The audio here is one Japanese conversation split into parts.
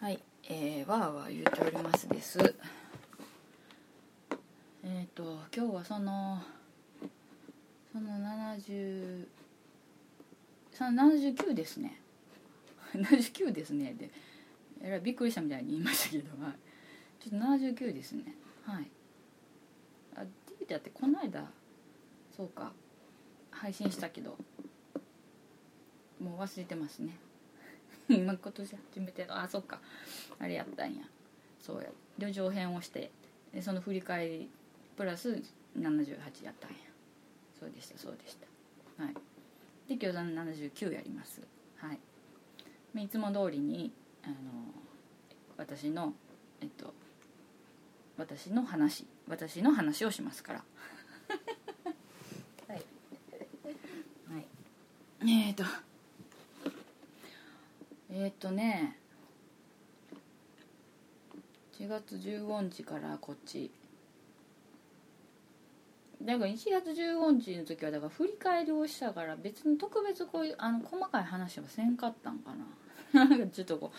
はい、えー、わーわー言うておりますです。えっ、と今日はそのその70その79ですね。79ですね。でえらびっくりしたみたいに言いましたけど、はい、ちょっと79ですね。はい。あ DVD だってこの間そうか配信したけどもう忘れてますね。今今年初めてあそっか。あれやったんや。そうや。旅情編をしてでその振り返りプラス78やったんや。そうでしたそうでした。はい。で餃子の79やります。はい。いつも通りにあの私のえっと私の話私の話をしますから。はい、はい、えーとえっ、とね4月15日からこっち。だから1月15日の時はだから振り返りをしたから別に特別こういうあの細かい話はせんかったんかな。なんかちょっとこ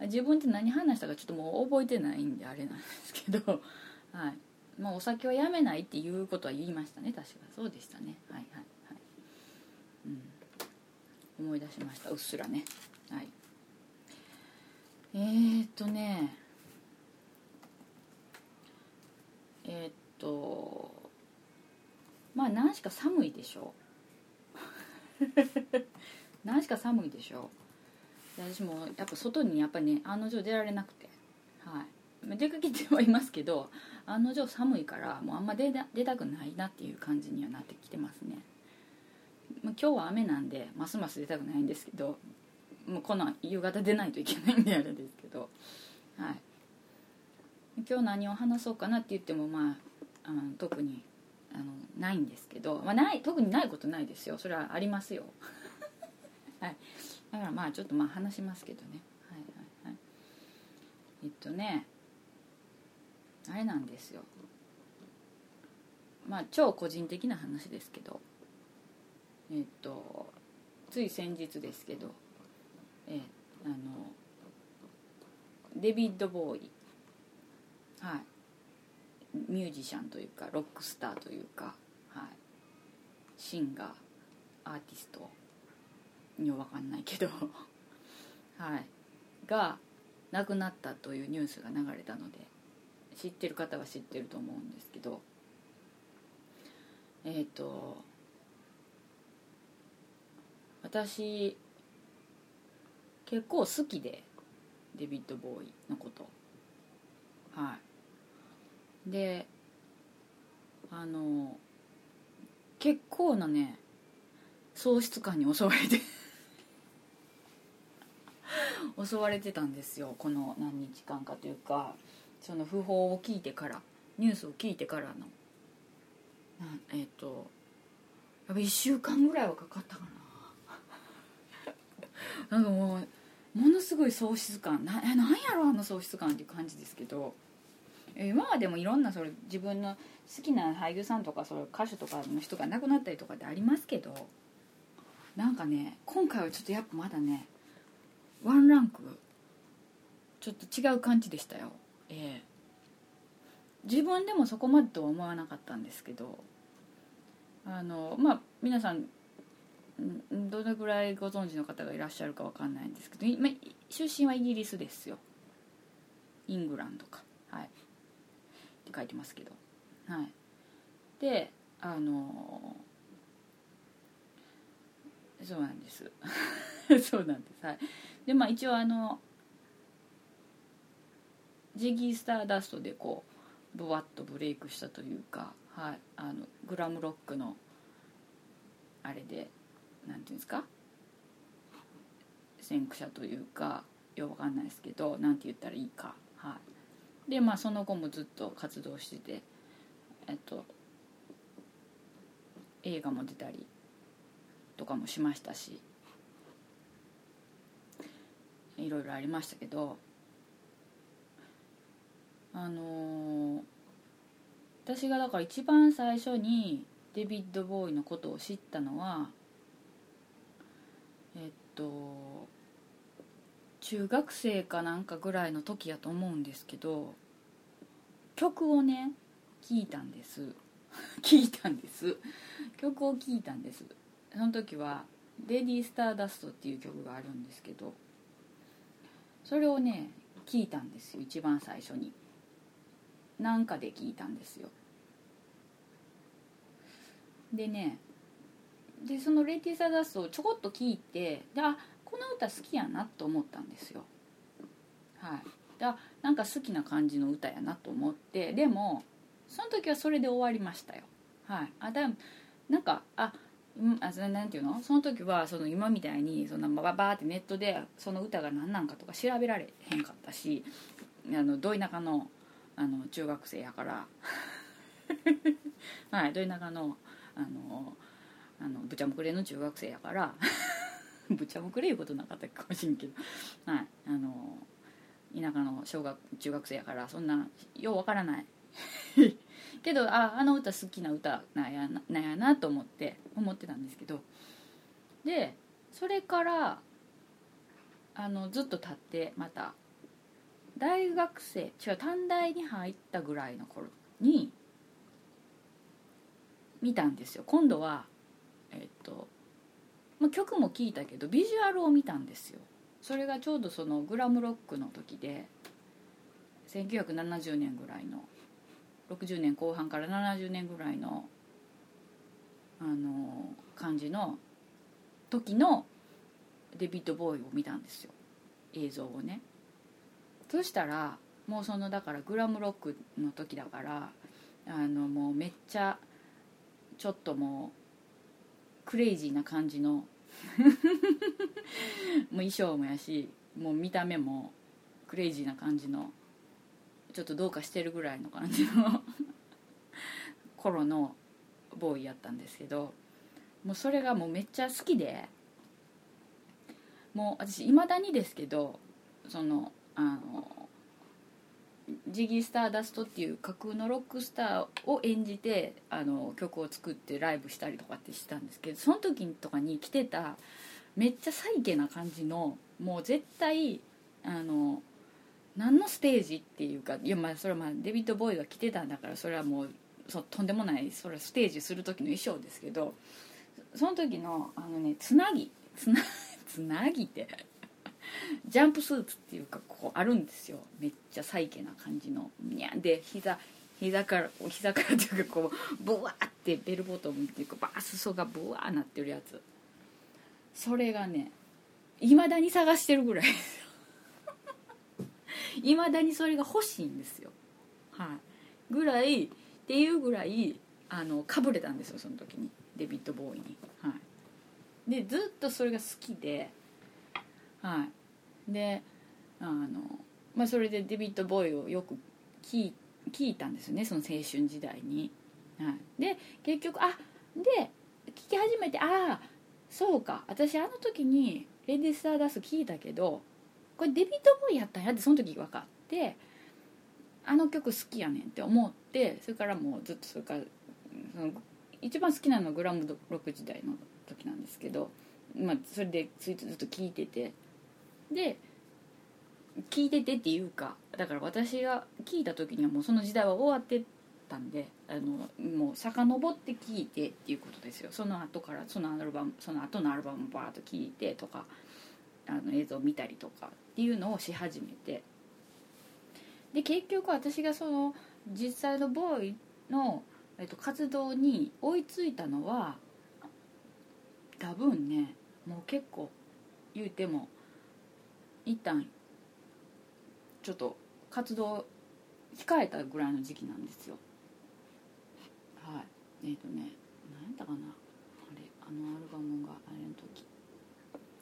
う自分って何話したかちょっともう覚えてないんであれなんですけど。はい。まあお酒はやめないっていうことは言いましたね。確か。そうでしたね。はいはいはい。うん。思い出しました。うっすらね。はい。えー、っとね。えー、っとまあ何しか寒いでしょ。う 何しか寒いでしょ。う私もやっぱ外にやっぱね案の定出られなくて。はい。出かけてはいますけど案の定寒いからもうあんま出出たくないなっていう感じにはなってきてますね、まあ、今日は雨なんでますます出たくないんですけどもうこの夕方出ないといけないんであれですけど。はい。今日何を話そうかなって言ってもまああの特にあのないんですけど、まあ、ない特にないことないですよ。それはありますよ。はい。だからまあちょっとまあ話しますけどね。はいはいはい。えっとねあれなんですよ。まあ超個人的な話ですけど。えっとつい先日ですけど。えあのデビッド・ボーイ。はい。ミュージシャンというかロックスターというか、はい、シンガーアーティストには分かんないけど はい。が亡くなったというニュースが流れたので知ってる方は知ってると思うんですけどえっ、ー、と私結構好きでデビッド・ボーイのこと。はい。であの結構なね喪失感に襲われて 襲われてたんですよ。この何日間かというかその訃報を聞いてからニュースを聞いてからの。えっ、ー、とやっぱ1週間ぐらいはかかったかな。なんかもうものすごい喪失感。ななんやろあの喪失感っていう感じですけど。今までもいろんなそれ自分の好きな俳優さんとかそれ歌手とかの人が亡くなったりとかってありますけど。なんかね今回はちょっとやっぱまだねワンランクちょっと違う感じでしたよ。ええ自分でもそこまでとは思わなかったんですけど。あのまあ皆さんどれぐらいご存知の方がいらっしゃるかわかんないんですけど出身はイギリスですよ。イングランドか。はい。って書いてますけど。はい。であのそうなんです。そうなんです。はい。でまあ一応あのジギー・スターダストでこうブワッとブレイクしたというか、はい、あのグラムロックのあれで。なんていうんですか？先駆者というかよくわかんないですけどなんて言ったらいいか。はい。でまあその後もずっと活動しててえっと映画も出たりとかもしましたしいろいろありましたけどあのー、私がだから一番最初にデビッド・ボーイのことを知ったのはえっと中学生かなんかぐらいの時やと思うんですけど曲をね聞いたんです。聞いたんです。曲を聴いたんです。その時は「レディー・スターダスト」っていう曲があるんですけどそれをね聞いたんですよ一番最初に。なんかで聞いたんですよ。でねでその「レディー・スターダス」をちょこっと聞いてであこの歌好きやなと思ったんですよ。はい。だなんか好きな感じの歌やなと思ってでもその時はそれで終わりましたよ。はい。あだなんかあうんあそなんていうの？その時はその今みたいにそのババーってネットでその歌が何なんかとか調べられへんかったしあのど田舎のあの中学生やから。はい。ど田舎のあのあのぶちゃむくれの中学生やからぶちゃむくれいうことなかったかもしれんけど。はい。あの田舎の小学中学生やからそんなようわからない。けどああの歌好きな歌なんやななんやなと思って思ってたんですけど。でそれからあのずっと経ってまた大学生違う短大に入ったぐらいの頃に見たんですよ。今度はえっと、まあ、曲も聴いたけどビジュアルを見たんですよ。それがちょうどそのグラムロックの時で1970年ぐらいの60年後半から70年ぐらいのあの感じの時のデビッド・ボーイを見たんですよ。映像をね。そしたらもうそのだからグラムロックの時だからあのもうめっちゃちょっともうクレイジーな感じの。もう衣装もやしもう見た目もクレイジーな感じのちょっとどうかしてるぐらいの感じの 頃のボーイやったんですけどもうそれがもうめっちゃ好きでもう私いまだにですけどそのあのジギー・スターダストっていう架空のロックスターを演じてあの曲を作ってライブしたりとかってしたんですけどその時とかに着てためっちゃサイケな感じのもう絶対あの何のステージっていうかいやまあそれはまあデビッド・ボーイが着てたんだからそれはもうそとんでもないそれはステージする時の衣装ですけどその時のあのねつなぎつなつなぎってジャンプスーツっていうかこうあるんですよ。めっちゃサイケな感じの。にゃんで膝膝から膝からっていうかこうブワーってベルボトムっていうかバー裾がブワーなってるやつ。それがねいまだに探してるぐらいですよ。いまだにそれが欲しいんですよ。はい。ぐらいっていうぐらいあのかぶれたんですよその時に。デビッド・ボーイに。はい。でずっとそれが好きで。はい。であのまあそれでデビッド・ボーイをよく聞いたんですよねその青春時代に、はい、で結局あで聞き始めてああそうか。私あの時に「レディ・スターダスト」聞いたけどこれデビッド・ボーイやったんやってその時分かってあの曲好きやねんって思ってそれからもうずっとそれからその一番好きなのはグラムロック時代の時なんですけど、まあ、それでずっと聴いててで聞いててっていうかだから私が聞いた時にはもうその時代は終わってたんであのもう遡って聞いてっていうことですよ。その後からそのアルバムその後のアルバムバーッと聞いてとかあの映像を見たりとかっていうのをし始めて。で結局私がその実際のボーイの、えっと、活動に追いついたのは多分ねもう結構言うても一旦ちょっと活動控えたぐらいの時期なんですよ。はい。えっ、ー、とね何やったかな。あれあのアルバムがあれの時。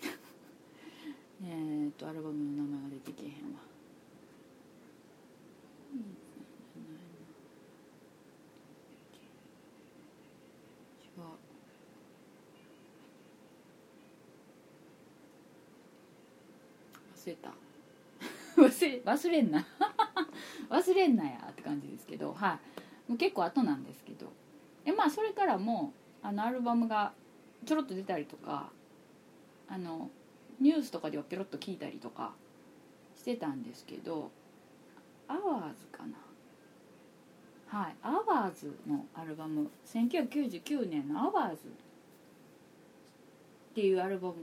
えっとアルバムの名前が出てけへんわ忘れた。忘れ忘れんな。忘れんなやって感じですけどはい。もう結構後なんですけど。えまあそれからもあのアルバムがちょろっと出たりとかあのニュースとかではペロッと聞いたりとかしてたんですけどアワーズかな。はい。アワーズのアルバム。1999年の「アワーズ」っていうアルバム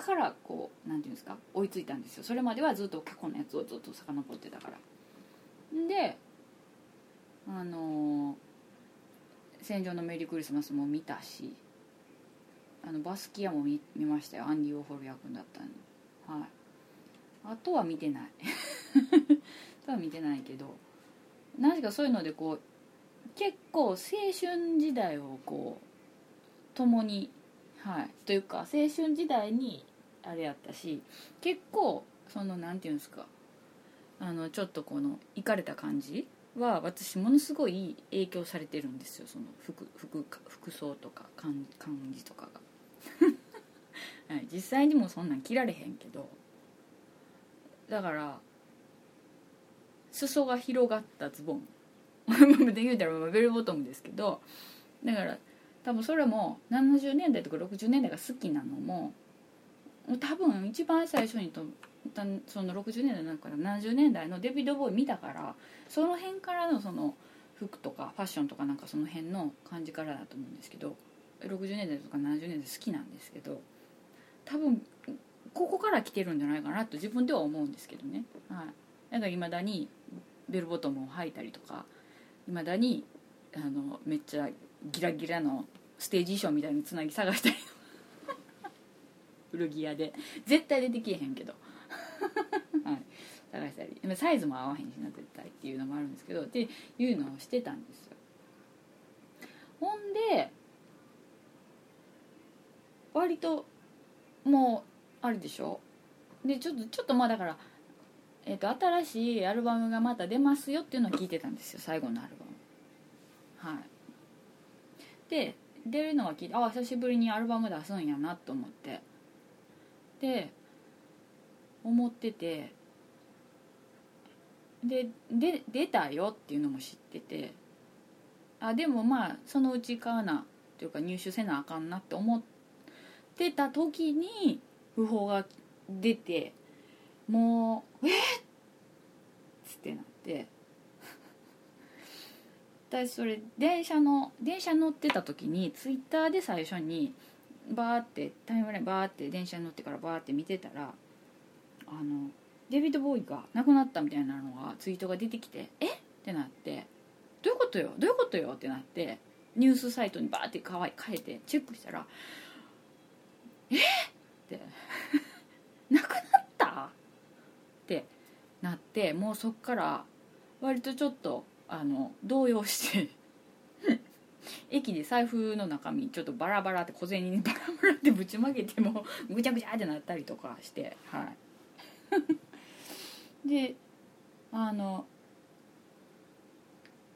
からこうなんていうんですか追いついたんですよ。それまではずっと過去のやつをずっと遡ってたから。であのー戦場のメリークリスマス」も見たしあのバスキアも見見ましたよ。アンディ・オーホル役だったんで、はい、あとは見てない。あとは見てないけど。何かそういうのでこう結構青春時代をこう共にはい。というか青春時代にあれやったし結構そのなんていうんですかあのちょっとこのいかれた感じは私ものすごい影響されてるんですよその服服服装とか感感じとかが、はい、実際にもそんなん着られへんけどだから裾が広がったズボン。で言うたらベルボトムですけどだから多分それも70年代とか60年代が好きなのも多分一番最初にとその60年代なんから70年代のデビッド・ボーイ見たからその辺からのその服とかファッションとかなんかその辺の感じからだと思うんですけど60年代とか70年代好きなんですけど多分ここから来てるんじゃないかなと自分では思うんですけどね。はい。だからいまだにベルボトムを履いたりとかいまだにあのめっちゃギラギラのステージ衣装みたいにつなぎ探したりとか古着屋で。絶対出てきえへんけど。はい。探したりサイズも合わへんしな絶対っていうのもあるんですけど。っていうのをしてたんですよ。ほんで割ともうあれでしょ？でちょっとちょっとまあだからえーと、新しいアルバムがまた出ますよっていうのを聞いてたんですよ。最後のアルバム。はい。で出るのは聞いてああ久しぶりにアルバム出すんやなと思って。で思っててでで出たよっていうのも知っててあでもまあそのうち買わなというか入手せなあかんなって思ってた時に訃報が出てもう「えっ!」ってなって 私それ電車の電車乗ってた時にツイッターで最初にバーってタイムラインバーって電車に乗ってからバーって見てたらあのデビッド・ボーイが亡くなったみたいなのがツイートが出てきて「えっ?」ってなって「どういうことよ？どういうことよ?」ってなってニュースサイトにバーって変えてチェックしたら「えっ?」って 亡くなった？ってなってもうそっから割とちょっとあの動揺して駅で財布の中身ちょっとバラバラって小銭にバラバラってぶちまけてもぐちゃぐちゃってなったりとかしてはい。であの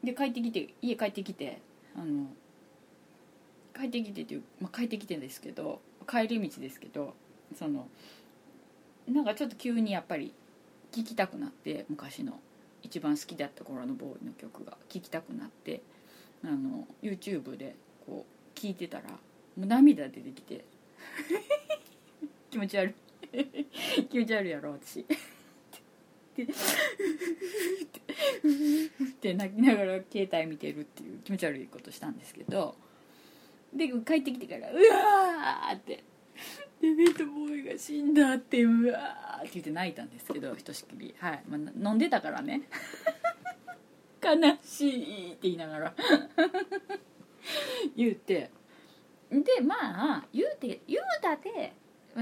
で帰ってきて家帰ってきてあの帰ってきてっていう、まあ、帰ってきてですけど帰り道ですけどそのなんかちょっと急にやっぱり聴きたくなって昔の一番好きだった頃のボーイの曲が聴きたくなってあの YouTube でこう聴いてたらもう涙出てきて。気持ち悪い。気持ち悪いやろ私。って泣きながら携帯見てるっていう気持ち悪いことしたんですけど。で帰ってきてから「うわ!」って。デビッド・ボーイが死んだってうわって言って泣いたんですけどひとしきり。はい、まあ、飲んでたからね。悲しいって言いながら。言うて。でまあ言うて言うたて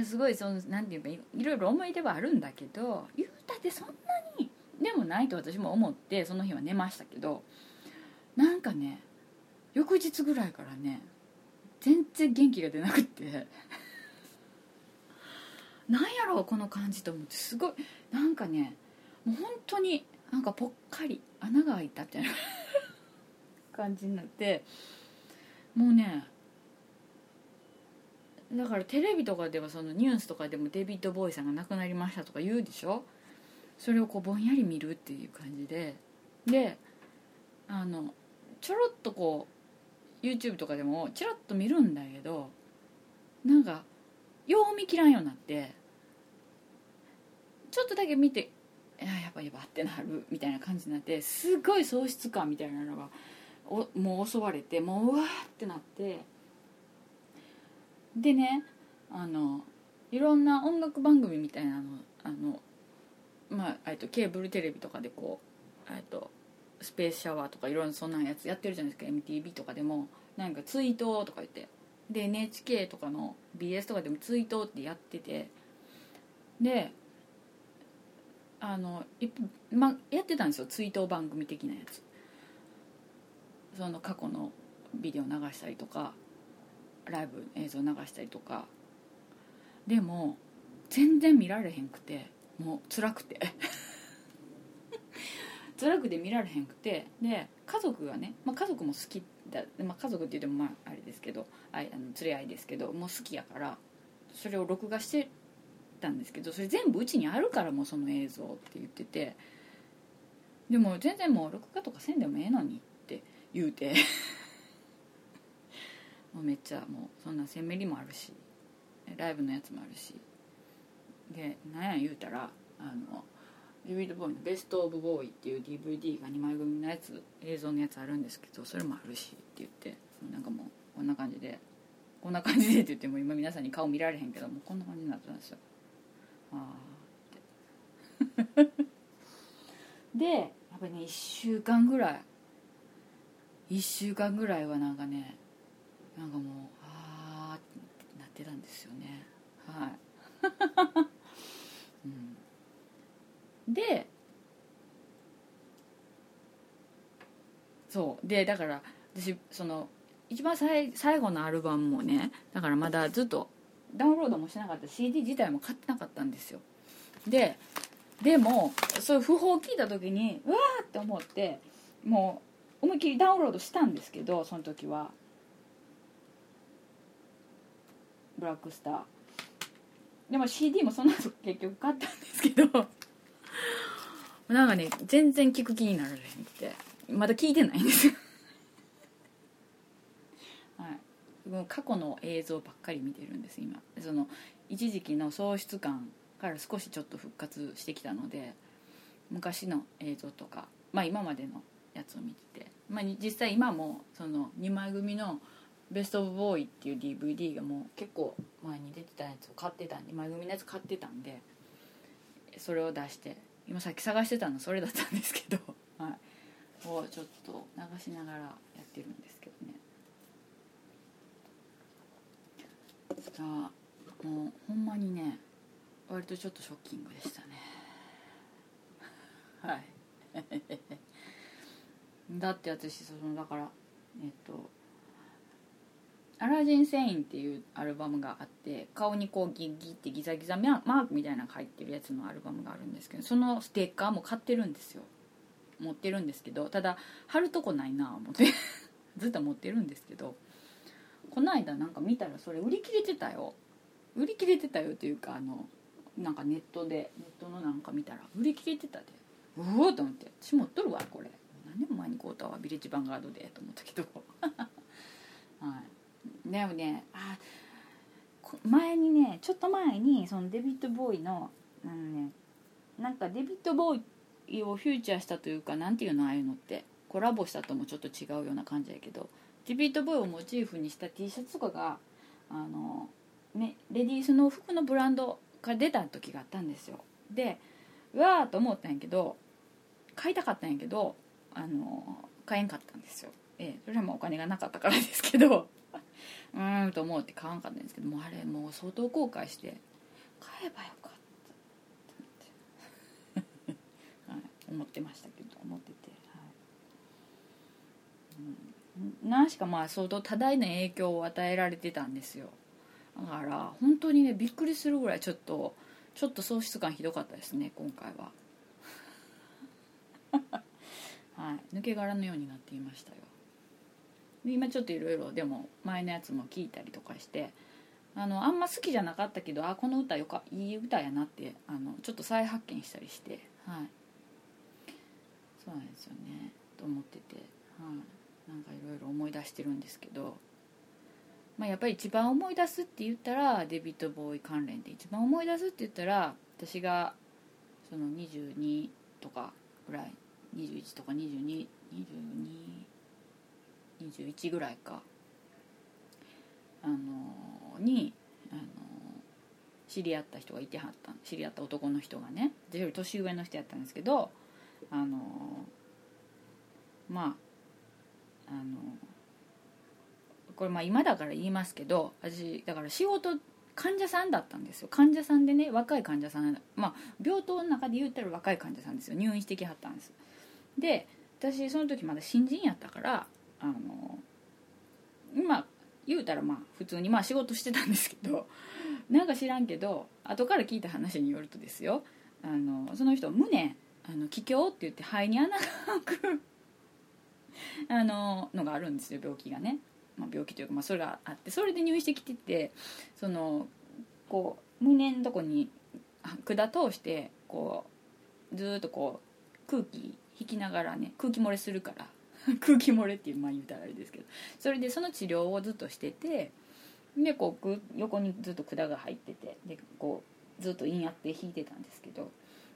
すごいそのなんていうかいろいろ思い出はあるんだけど言うたてそんなにでもないと私も思ってその日は寝ましたけどなんかね翌日ぐらいからね全然元気が出なくて。なんやろうこの感じと思って。すごいなんかねもう本当になんかぽっかり。穴が開いたみたいな 感じになってもうねだからテレビとかではそのニュースとかでもデビッド・ボーイさんが亡くなりましたとか言うでしょ？それをこうぼんやり見るっていう感じで。であのちょろっとこう YouTube とかでもちらっと見るんだけどなんかよう見切らんようになってちょっとだけ見てややっぱやばってなるみたいな感じになってすごい喪失感みたいなのがおもう襲われてもううわってなって。でねあのいろんな音楽番組みたいなのあのまあえっとケーブルテレビとかでこうとスペースシャワーとかいろんなそんなやつやってるじゃないですか MTV とかでも。なんかツイートとか言って。で NHK とかの BS とかでもツイートってやってて。であのいま、やってたんですよ。追悼番組的なやつ。その過去のビデオ流したりとかライブ映像流したりとか。でも全然見られへんくてもう辛くて。辛くて見られへんくて。で家族がね、まあ、家族も好きだ、まあ、家族って言ってもまああれですけどああの連れ合いですけどもう好きやからそれを録画してたんですけどそれ全部うちにあるからもうその映像って言っててでも全然もう録画とかせんでもええのにって言うて もうめっちゃもうそんなセンメリもあるしライブのやつもあるしでなんや言うたらあのデビッド・ボーイの「ベスト・オブ・ボーイ」っていう DVD が2枚組のやつ映像のやつあるんですけどそれもあるしって言ってなんかもうこんな感じでこんな感じでって言っても今皆さんに顔見られへんけどもこんな感じになってたんですよ。ああってでやっぱりね1週間ぐらい。1週間ぐらいはなんかねなんかもうああってなってたんですよね。はい、うん、でそう。でだから私その一番最最後のアルバムもねだからまだずっとダウンロードもしなかった CD 自体も買ってなかったんですよ。ででもそういう訃報を聞いた時にうわーって思ってもう思いっきりダウンロードしたんですけどその時は。ブラックスター。でも CD もその後結局買ったんですけど なんかね全然聞く気になられへんって。まだ聞いてないんですよはいもう過去の映像ばっかり見てるんです今。その一時期の喪失感から少しちょっと復活してきたので昔の映像とかまあ今までのやつを見てて、まあ、実際今もその2枚組の「ベスト・オブ・ボーイ」っていう DVD がもう結構前に出てたやつを買ってたんで2枚組のやつ買ってたんでそれを出して今さっき探してたのそれだったんですけど、はい、をちょっと流しながらやってるんですけど。ねあもうほんまにね割とちょっとショッキングでしたね。はい。だって私そのだからえっと「アラジン・セイン」っていうアルバムがあって顔にこうギッギッってギザギザマークみたいなのが入ってるやつのアルバムがあるんですけどそのステッカーも買ってるんですよ。持ってるんですけどただ貼るとこないな思って。ずっと持ってるんですけどこの間なんか見たらそれ売り切れてたよ。売り切れてたよというかあのなんかネットでネットのなんか見たら売り切れてたで。うおと思って。私持っとるわこれ。何年も前に買うたわビレッジヴァンガードでと思ったけど。はい。でもねあ前にねちょっと前にそのデビッド・ボーイのあのねなんかデビッド・ボーイをフューチャーしたというかなんていうのああいうのってコラボしたともちょっと違うような感じやけど。デビッド・ボーイをモチーフにした T シャツとかがあの、ね、レディースの服のブランドが出た時があったんですよ。でうわーと思ったんやけど買いたかったんやけどあの買えんかったんですよ、ええ、それはもうお金がなかったからですけど うーんと思って買わんかったんですけどもうあれもう相当後悔して買えばよかったって はい、思ってましたけど思ってて、はい。うん、何しかまあ相当多大な影響を与えられてたんですよ。だから本当にねびっくりするぐらいちょっとちょっと喪失感ひどかったですね今回は。はい。抜け殻のようになっていましたよ。で今ちょっといろいろでも前のやつも聞いたりとかしてあのあんま好きじゃなかったけどあこの歌よかいい歌やなってあのちょっと再発見したりしてはい。そうなんですよね。と思っててはい。なんかいろいろ思い出してるんですけどまあ、やっぱり一番思い出すって言ったらデビッド・ボーイ関連で一番思い出すって言ったら私がその22とかぐらい21とか222221ぐらいかあのにあの知り合った人がいてはった知り合った男の人がね私より年上の人やったんですけどあのまああのこれまあ今だから言いますけど私だから仕事患者さんだったんですよ。患者さんでね若い患者さんまあ病棟の中で言ったら若い患者さんですよ。入院してきはったんです。で私その時まだ新人やったからあの今言うたらまあ普通にまあ仕事してたんですけどなんか知らんけど後から聞いた話によるとですよ。あのその人胸あの気胸って言って肺に穴が開く あののがあるんですよ病気がね、まあ、病気というか、まあ、それがあってそれで入院してきててそのこう胸のとこに管通してこうずっとこう空気引きながらね空気漏れするから 空気漏れっていうまあ言うたらあれですけどそれでその治療をずっとしててでこう横にずっと管が入っててでこうずっと陰やって引いてたんですけど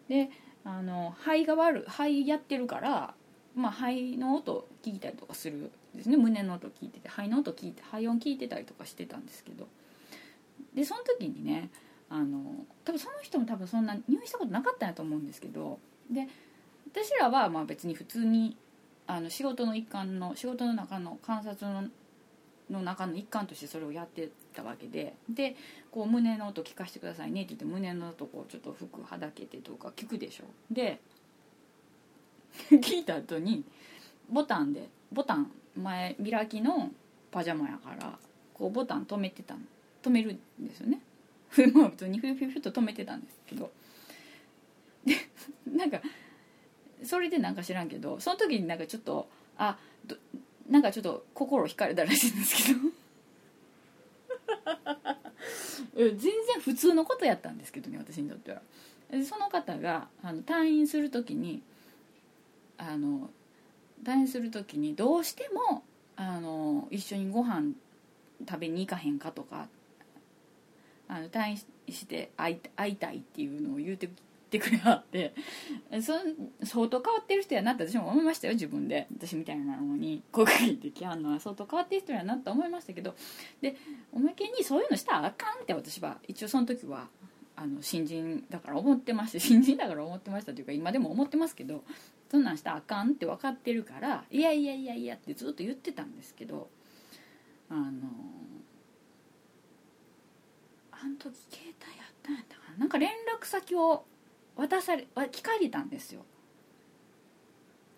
であの肺が悪い肺やってるから、まあ、肺の音聞いたりとかするですね。胸の音聞いてて肺の音聞いて肺音聞いてたりとかしてたんですけど。でその時にねあの多分その人も多分そんな入院したことなかったんやと思うんですけど。で私らはまあ別に普通にあの仕事の一環の仕事の中の観察のの中の一環としてそれをやってたわけで。でこう胸の音聞かせてくださいねって言って胸の音こちょっと服はだけてとか聞くでしょ。で 聞いた後にボタンでボタン前開きのパジャマやからこうボタン止めてた止めるんですよね。まあ普通にフィュフィフィュと止めてたんですけど。で なんかそれでなんか知らんけどその時になんかちょっとあどなんかちょっと心惹かれたらしいんですけど。全然普通のことやったんですけどね私にとっては。その方があの退院する時にあの退院する時にどうしてもあの一緒にご飯食べに行かへんかとかあの退院して会い会いたいっていうのを言うててくれはってそ相当変わってる人やなって私も思いましたよ自分で。私みたいなのに声かけてきはんのは相当変わってる人やなと思いましたけどでおまけにそういうのしたらあかんって私は一応その時はあの新人だから思ってました新人だから思ってましたというか今でも思ってますけどそんなんしたらあかんって分かってるからいやいやいやいやってずっと言ってたんですけどあのあの時携帯やったんやったかな。なんか連絡先を渡され聞かれたんですよ。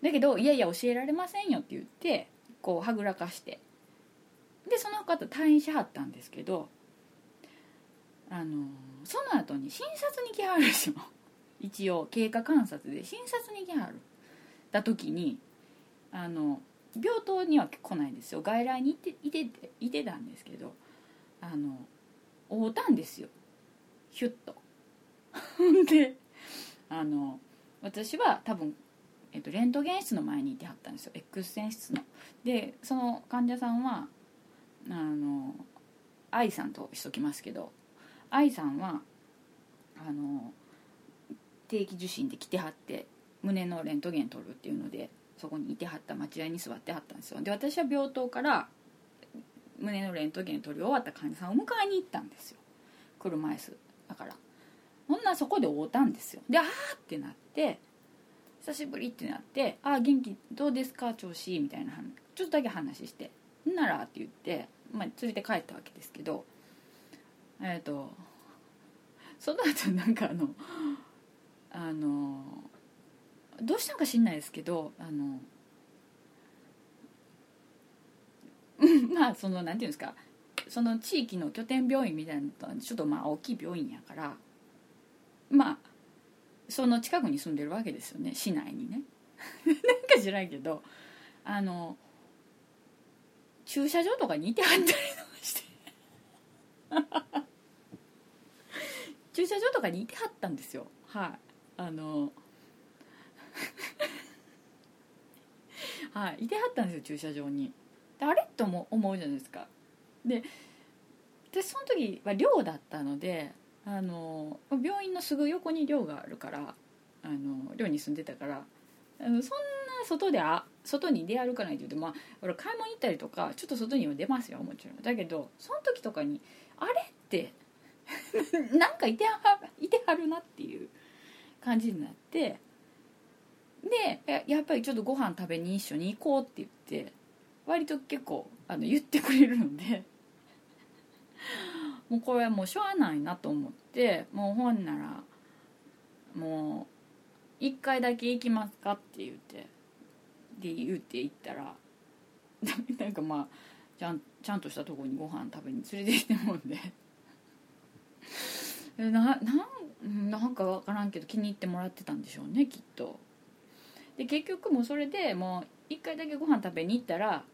だけどいやいや教えられませんよって言ってこうはぐらかして。でその方退院しはったんですけどあのその後に診察に来はるでしょ一応経過観察で診察に来はる。た時にあの病棟には来ないんですよ。外来にいていていてたんですけどあの会うたんですよ。ヒュッと。であの私は多分、えっと、レントゲン室の前にいてはったんですよ。X 線室の。でその患者さんはあの愛さんとしときますけど愛さんはあの定期受診で来てはって胸のレントゲン取るっていうのでそこにいてはった待合に座ってはったんですよ。で私は病棟から胸のレントゲン取り終わった患者さんを迎えに行ったんですよ。車椅子だから。ほんなそこで会うたんですよ。であーってなって久しぶりってなって「あー元気どうですか？調子」みたいなちょっとだけ話して「んなら」って言って、まあ、連れて帰ったわけですけどえっ、とその後なんかあのあのどうしたんか知んないですけどあのうん まあそのなんていうんですかその地域の拠点病院みたいなのとちょっとまあ大きい病院やからまあその近くに住んでるわけですよね市内にね。なんか知らんけどあの駐車場とかにいてはったりとかして。駐車場とかにいてはったんですよ。はい。あの はいいてはったんですよ駐車場に。であれとも思うじゃないですか。で私その時は寮だったのであの病院のすぐ横に寮があるからあの寮に住んでたからあのそんな外であ外に出歩かないって言うとまあ俺買い物行ったりとかちょっと外には出ますよもちろん。だけどその時とかにあれって なんかいてはいてはるなっていう感じになってでやっぱりちょっとご飯食べに一緒に行こうって言って割と結構あの言ってくれるので。もうこれはもうしょうがないなと思ってもうほんならもう1回だけ行きますかって言ってで言って行ったら なんかまあちゃんちゃんとしたとこにご飯食べに連れてきてもんで。ななんなんか分からんけど気に入ってもらってたんでしょうねきっと。で結局もうそれでもう1回だけご飯食べに行ったら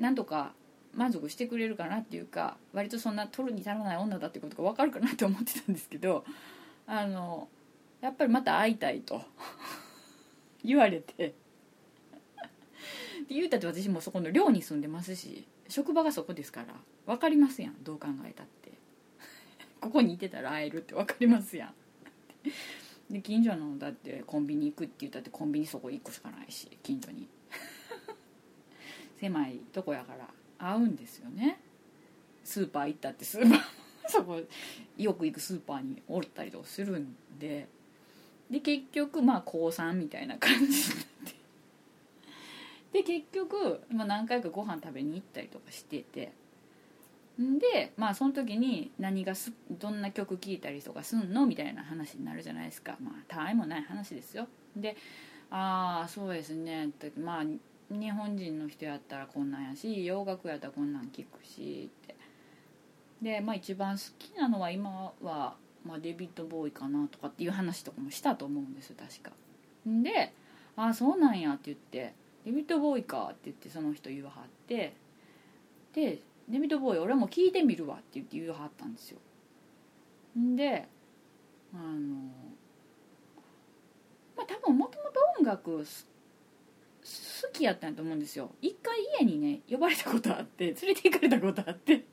なんとか満足してくれるかなっていうか割とそんな取るに足らない女だってことが分かるかなって思ってたんですけどあのやっぱりまた会いたいと 言われて。で言うたって私もそこの寮に住んでますし職場がそこですから分かりますやんどう考えたって。ここにいてたら会えるって分かりますやん。で近所のだってコンビニ行くって言ったってコンビニそこ1個しかないし近所に。狭いとこやから合うんですよね。スーパー行ったってスーパーそこよく行くスーパーにおったりとかするんで。で結局まあ高3みたいな感じになって。で結局、まあ、何回かご飯食べに行ったりとかしてて。でまあその時に何がすどんな曲聴いたりとかすんのみたいな話になるじゃないですか。まあたわいもない話ですよ。でああそうですね。ってまあ日本人の人やったらこんなんやし洋楽やったらこんなん聞くしって。でまあ一番好きなのは今は、まあ、デビッド・ボーイかなとかっていう話とかもしたと思うんです確か。で「ああそうなんや」って言って「デビッド・ボーイか」って言ってその人言わはってで「デビッド・ボーイ俺も聞いてみるわ」って言って言わはったんですよ。であのまあ多分もともと音楽好きやったんやと思うんですよ。一回家にね呼ばれたことあって連れて行かれたことあって。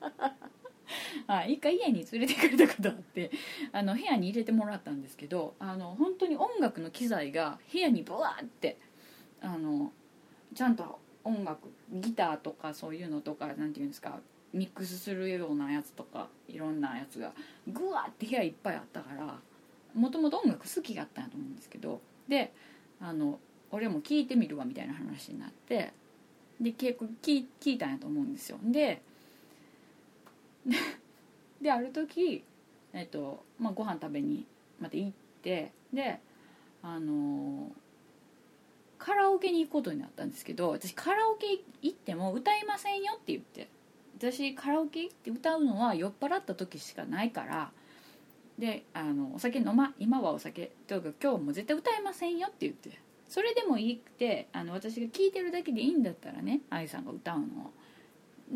はい、一回家に連れて行かれたことあってあの部屋に入れてもらったんですけどあの本当に音楽の機材が部屋にブワーってあのちゃんと音楽ギターとかそういうのとか何て言うんですかミックスするようなやつとかいろんなやつがグワって部屋いっぱいあったからもともと音楽好きやったんやと思うんですけどであの俺も聞いてみるわみたいな話になってで結構聞いたんやと思うんですよ。で である時、えっとまあ、ご飯食べにまた行ってであのカラオケに行くことになったんですけど私カラオケ行っても歌いませんよって言って私カラオケ行って歌うのは酔っ払った時しかないからであのお酒飲ま今はお酒というか今日も絶対歌いませんよって言ってそれでもいいってあの私が聞いてるだけでいいんだったらね愛さんが歌うの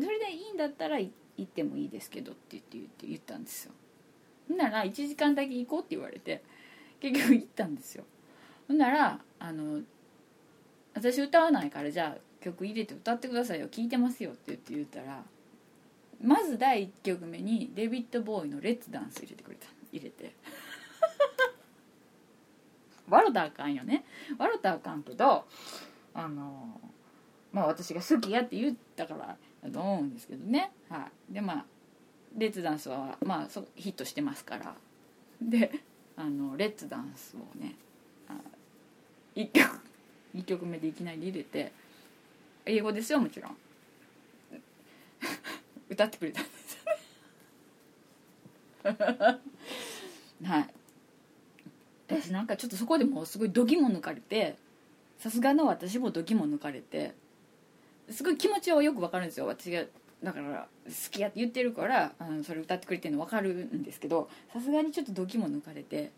それでいいんだったら行ってもいいですけどって言って言って言ったんですよ。ほんなら1時間だけ行こうって言われて結局行ったんですよ。ほんならあの私歌わないからじゃあ曲入れて歌ってくださいよ。聞いてますよって言って言ったらまず第1曲目にデビッド・ボーイの「レッツ・ダンス」入れてくれた。入れて。笑ったらあかんよね。笑ったらあかんけどあのまあ私が好きやって言ったからだと思うんですけどね。はい。でまあレッツダンスはまあそヒットしてますから。であのレッツダンスをね1曲1曲目でいきなり入れて英語ですよもちろん。歌ってくれたんですよね。はい。私なんかちょっとそこでもすごい度肝抜かれてさすがの私も度肝抜かれてすごい気持ちはよくわかるんですよ。私がだから好きやって言ってるからあのそれ歌ってくれてるの分かるんですけどさすがにちょっと度肝抜かれて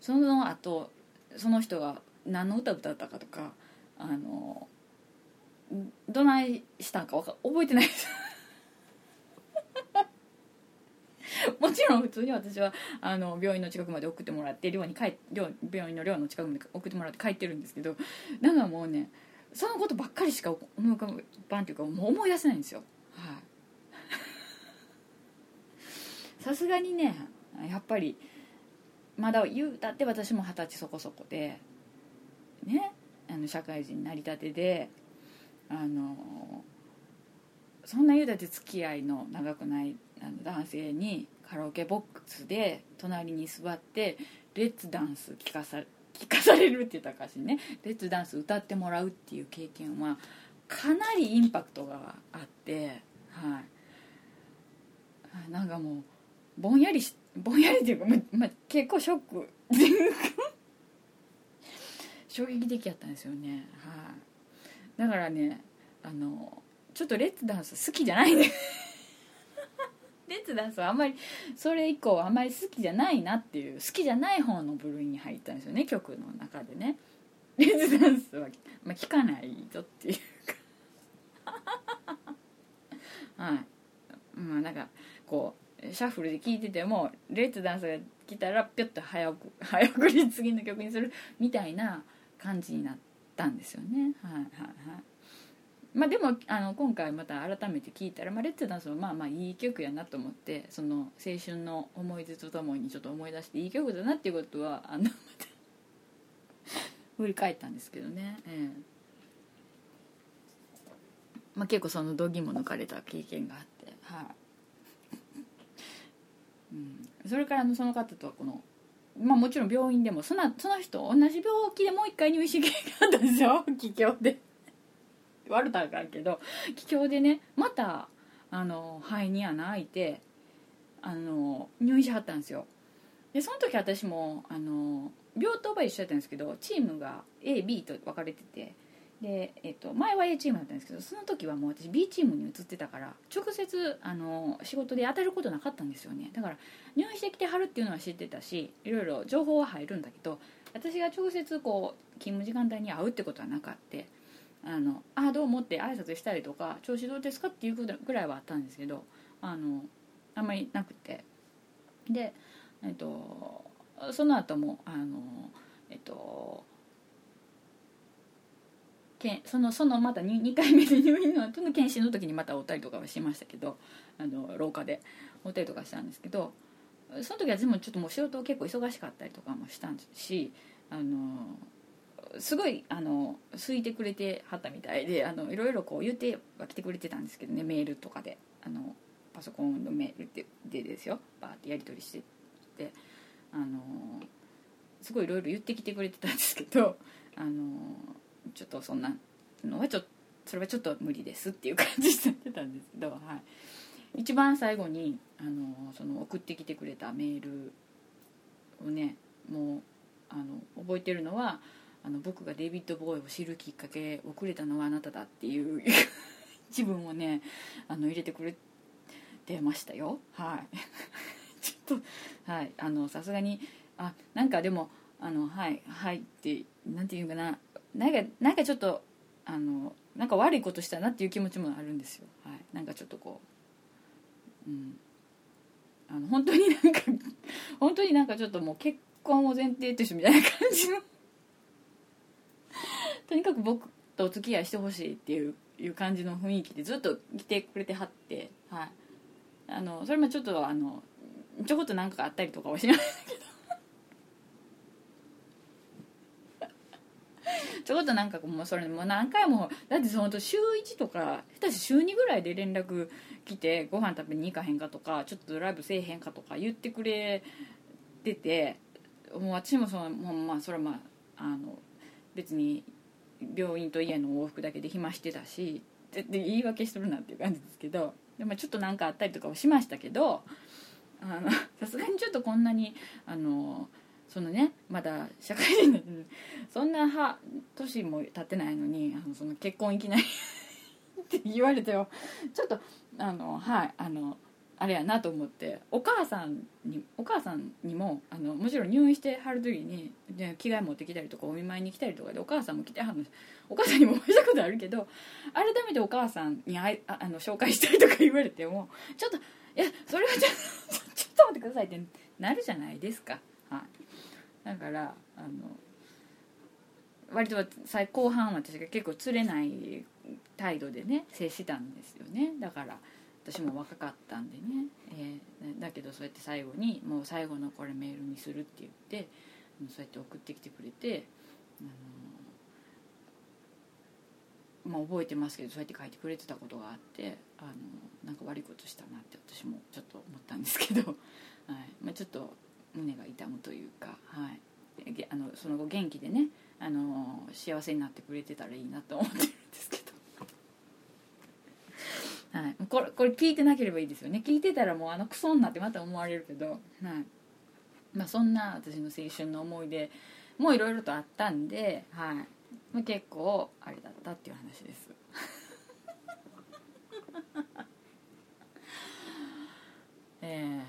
その後その人が何の歌歌ったかとかあのどないしたんか覚えてないです。もちろん普通に私はあの病院の近くまで送ってもらって寮に帰寮病院の寮の近くまで送ってもらって帰ってるんですけどなんかもうねそのことばっかりしか思い浮かばんっていうかもう思い出せないんですよ。はい。さすがにねやっぱりまだ言うたって私も二十歳そこそこでねあの社会人になりたてであのそんな言うたって付き合いの長くないあの男性にカラオケボックスで隣に座ってレッツダンス聞かさ聞かされるって言ったかしね。レッツダンス歌ってもらうっていう経験はかなりインパクトがあってはい。なんかもうぼんやりしぼんやりっていうか、まま、結構ショック。衝撃的やったんですよね。はい。だからねあのちょっとレッツダンス好きじゃないね。レッツダンスはあんまりそれ以降あんまり好きじゃないなっていう好きじゃない方の部類に入ったんですよね曲の中でね。レッツダンスは、まあ、聴かないぞっていうか。はい。まあなんかこうシャッフルで聴いててもレッツダンスが来たらピュッと早送早送り次の曲にするみたいな感じになったんですよね。はいはいはい。まあでもあの今回また改めて聞いたら、まあ、レッツダンスはまあまあいい曲やなと思ってその青春の思い出とともにちょっと思い出していい曲だなっていうことはあのまた 振り返ったんですけどね、ええ。まあ、結構その度肝抜かれた経験があってはい、うん、それからのその方とはこのまあもちろん病院でもそのその人同じ病気でもう一回入院して経験があったんですよ。気境で。悪たかんけど。気境でねまたあの肺に穴開いてあの入院しはったんですよ。でその時私もあの病棟ば一緒やったんですけどチームが AB と分かれててで、えっと、前は A チームだったんですけどその時はもう私 B チームに移ってたから直接あの仕事で当たることなかったんですよね。だから入院してきてはるっていうのは知ってたしいろいろ情報は入るんだけど私が直接こう勤務時間帯に会うってことはなかったあのあどうもって挨拶したりとか調子どうですかっていうぐらいはあったんですけどあのあんまりなくて。でえっとその後もあのえっとけそのそのまた 2, 2回目で入院の後の検診の時にまた会ったりとかはしましたけどあの廊下で会ったりとかしたんですけどその時はでもちょっともう仕事結構忙しかったりとかもしたしあのすごいあの好いてくれてはったみたいであのいろいろこう言っては来てくれてたんですけどねメールとかで。あのパソコンのメールででですよ。バーってやり取りしてて。あのすごいいろいろ言ってきてくれてたんですけどあのちょっとそんなのはちょっとそれはちょっと無理ですっていう感じになってたんですけど、はい、一番最後にあのその送ってきてくれたメールをねもうあの覚えてるのはあの僕がデビッド・ボーイを知るきっかけをくれたのはあなただっていう自分をねあの入れてくれてましたよ。はい。ちょっとはい。あのさすがにあなんかでもあのはいはいってなんていうかななんかなんかちょっとあのなんか悪いことしたなっていう気持ちもあるんですよ。はい。なんかちょっとこううん。あの本当になんか本当になんかちょっともう結婚を前提としてみたいな感じの。とにかく僕とお付き合いしてほしいっていういう感じの雰囲気でずっと来てくれてはってはい。あのそれもちょっとあのちょこっと何かあったりとかはしましたけど。ちょこっとなんかもうそれもう何回もだってその週1とか下手し週2ぐらいで連絡来てご飯食べに行かへんかとかちょっとドライブせえへんかとか言ってくれててもう私もそのもうまあそれはまああの別に病院と家の往復だけで暇してたしで言い訳しとるなっていう感じですけどでもちょっと何かあったりとかはしましたけどさすがにちょっとこんなにあのそのねまだ社会人でそんなは年も経ってないのにあのその結婚いきなり って言われてよちょっとあのはいあのあれやなと思ってお母さんにお母さんにもあのもちろん入院してはる時にで着替え持ってきたりとかお見舞いに来たりとかでお母さんも来てはるお母さんにもお会いしたことあるけど改めてお母さんにああの紹介したいとか言われてもちょっといやそれはちょっとちょっと待ってくださいってなるじゃないですか。はいだからあの割と最後半私が結構釣れない態度でね接したんですよね。だから私も若かったんでね、えーだけどそうやって最後にもう最後のこれメールにするって言ってそうやって送ってきてくれて、あのまあ、覚えてますけどそうやって書いてくれてたことがあってあのなんか悪いことしたなって私もちょっと思ったんですけど、はい。まあ、ちょっと胸が痛むというか、はい、あのその後元気でねあの幸せになってくれてたらいいなと思ってるんですけど。はい、これこれ聞いてなければいいですよね。聞いてたらもうあのクソになってまた思われるけど、はい。まあ、そんな私の青春の思い出もいろいろとあったんで、はい。まあ、結構あれだったっていう話です。えー、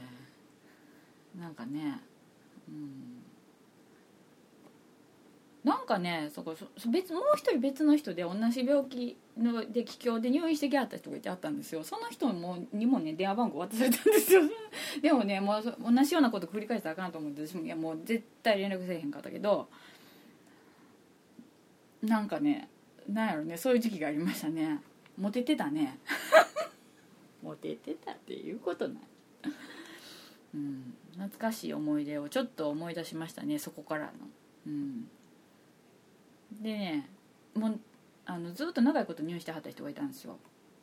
なんかねうん。なんかねそこそ別もう一人別の人で同じ病気ので気境で入院してきはった人がいてあったんですよ。その人もにもね電話番号渡されたんですよ。でもねもう同じようなこと繰り返したらあかんと思って私もいやもう絶対連絡せえへんかったけどなんかねなんやろねそういう時期がありましたね。モテてたね。モテてたっていうことない。うん懐かしい思い出をちょっと思い出しましたねそこからの。うん。でねもうあのずっと長いこと入院してはった人がいたんですよ。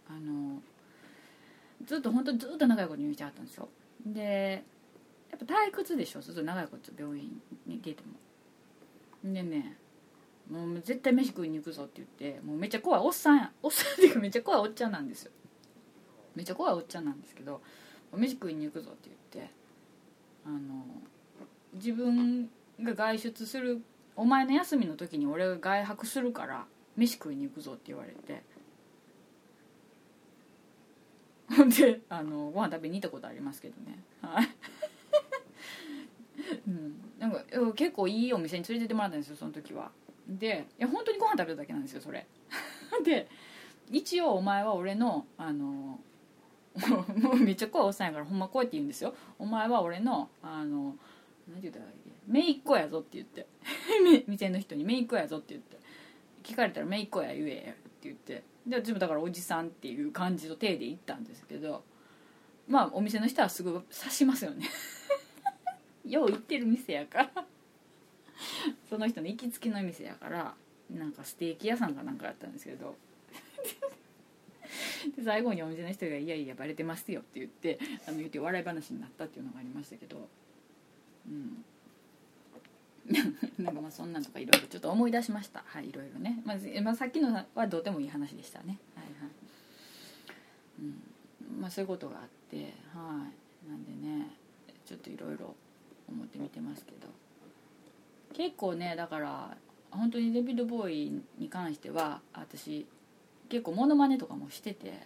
あのずっと本当ずっと長いこと入院してはったんですよ。でやっぱ退屈でしょずっと長いこと病院に出ても。でねもう絶対飯食いに行くぞって言ってもうめっちゃ怖いおっさんやおっさんっていうかめっちゃ怖いおっちゃんなんですよ。めっちゃ怖いおっちゃんなんですけど飯食いに行くぞって言ってあの自分が外出するお前の休みの時に俺が外泊するから飯食いに行くぞって言われて。であのご飯食べに行ったことありますけどね。はい。うん。なんか結構いいお店に連れてってもらったんですよその時は。でいや本当にご飯食べるだけなんですよそれ。で一応お前は俺のあの もうめっちゃ怖いおっさんやからほんまこうやって言うんですよ。お前は俺のあの何て言ったらいい？姪っ子やぞって言って。店の人に姪っ子やぞって言って。聞かれたら姪っ子や言えって言って。で自分だからおじさんっていう感じの体で行ったんですけど。まあお店の人はすぐ刺しますよね。よう行ってる店やから。その人の行きつけの店やからなんかステーキ屋さんかなんかやったんですけど。で最後にお店の人が「いやいやバレてますよ」って言ってあの言って笑い話になったっていうのがありましたけど。うん。なんかまあそんなんとかいろいろちょっと思い出しました。はいいろいろね、まあ、まあ、さっきのはどうでもいい話でしたね。はいはい。うん。まあそういうことがあってはい。なんでねちょっといろいろ思って見てますけど。結構ねだから本当にデビッド・ボーイに関しては私結構モノマネとかもしてて。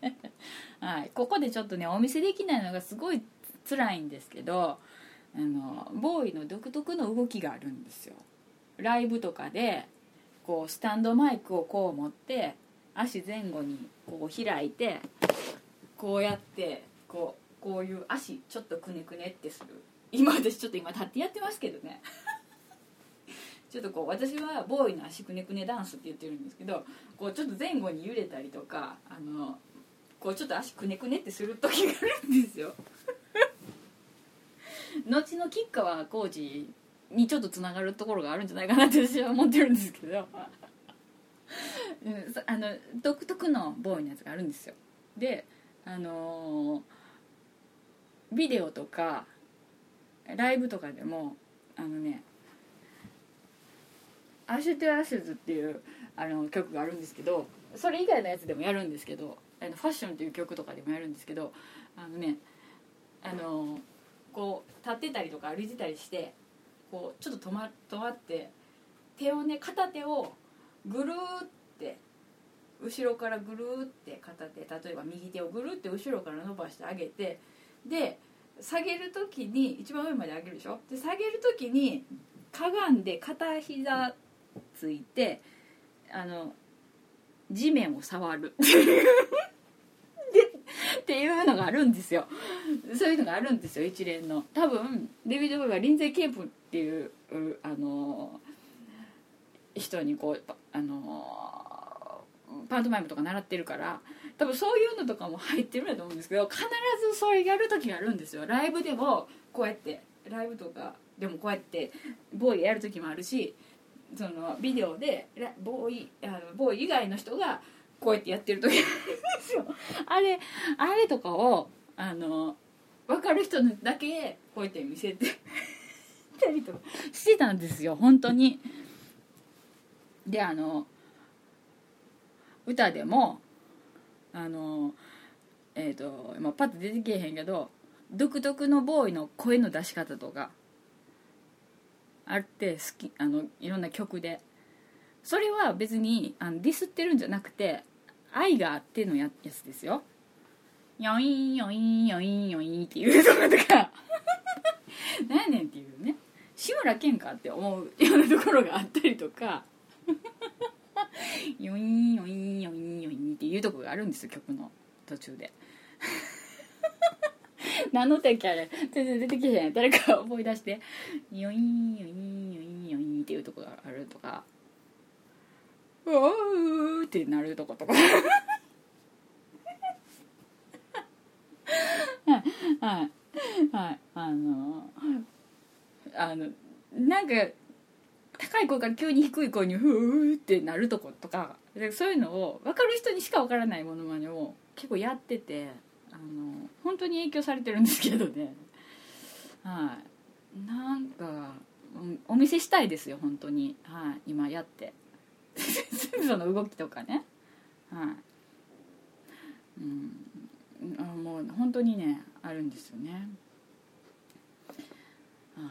はい。ここでちょっとねお見せできないのがすごい辛いんですけどあのボーイの独特の動きがあるんですよ。ライブとかでこうスタンドマイクをこう持って足前後にこう開いてこうやってこうこういう足ちょっとくねくねってする。今私ちょっと今立ってやってますけどね。ちょっとこう私はボーイの足くねくねダンスって言ってるんですけどこうちょっと前後に揺れたりとかあのこうちょっと足くねくねってする時があるんですよ。後の吉川浩司にちょっとつながるところがあるんじゃないかなって私は思ってるんですけど。あの独特のボーイのやつがあるんですよ。であのー、ビデオとかライブとかでもあのね「アシュテアシュズ」っていうあの曲があるんですけどそれ以外のやつでもやるんですけど「あのファッション」っていう曲とかでもやるんですけどあのねあのこう立ってたりとか歩いてたりしてこうちょっと止ま止まって手をね片手をぐるって後ろからぐるって片手例えば右手をぐるって後ろから伸ばしてあげてで下げる時に一番上まで上げるでしょ？で下げる時にかがんで片膝ついてあの地面を触る。っていうのがあるんですよ。そういうのがあるんですよ一連の。多分デビッド・ボーイはリンゼー・ケープっていうあの人にこうあのパントマイムとか習ってるから多分そういうのとかも入ってるんだと思うんですけど必ずそれやる時があるんですよ。ライブでもこうやってライブとかでもこうやってボーイやる時もあるしそのビデオでボーイあのボーイ以外の人がこうやってやってる時あるんですよ。あれあれとかをあの分かる人だけこうやって見せてたりとかしてたんですよ本当に。であの歌でもあのえっ、と、まあ、パッと出てけえへんけど独特のボーイの声の出し方とかあって好きあのいろんな曲で。それは別にあのディスってるんじゃなくて愛があってのややつですよ。ヨインヨインヨインヨインっていうとことか。何やねんっていうね。志村けんかって思うようなところがあったりとか。ヨインヨインヨインヨインっていうとこがあるんですよ曲の途中で。何の敵あれ全然出てきてない誰か思い出して。ヨインヨインヨインヨインっていうとこがあるとか。うおーってなるとことか。はい。はい。はい。あのあのなんか高い声から急に低い声にフーってなるとことか。そういうのを分かる人にしか分からないものまねを結構やってて。の本当に影響されてるんですけどね。はい。なんかお見せしたいですよ本当に。はい。今やって。その動きとかね。はい。うん。あもう本当にねあるんですよね。は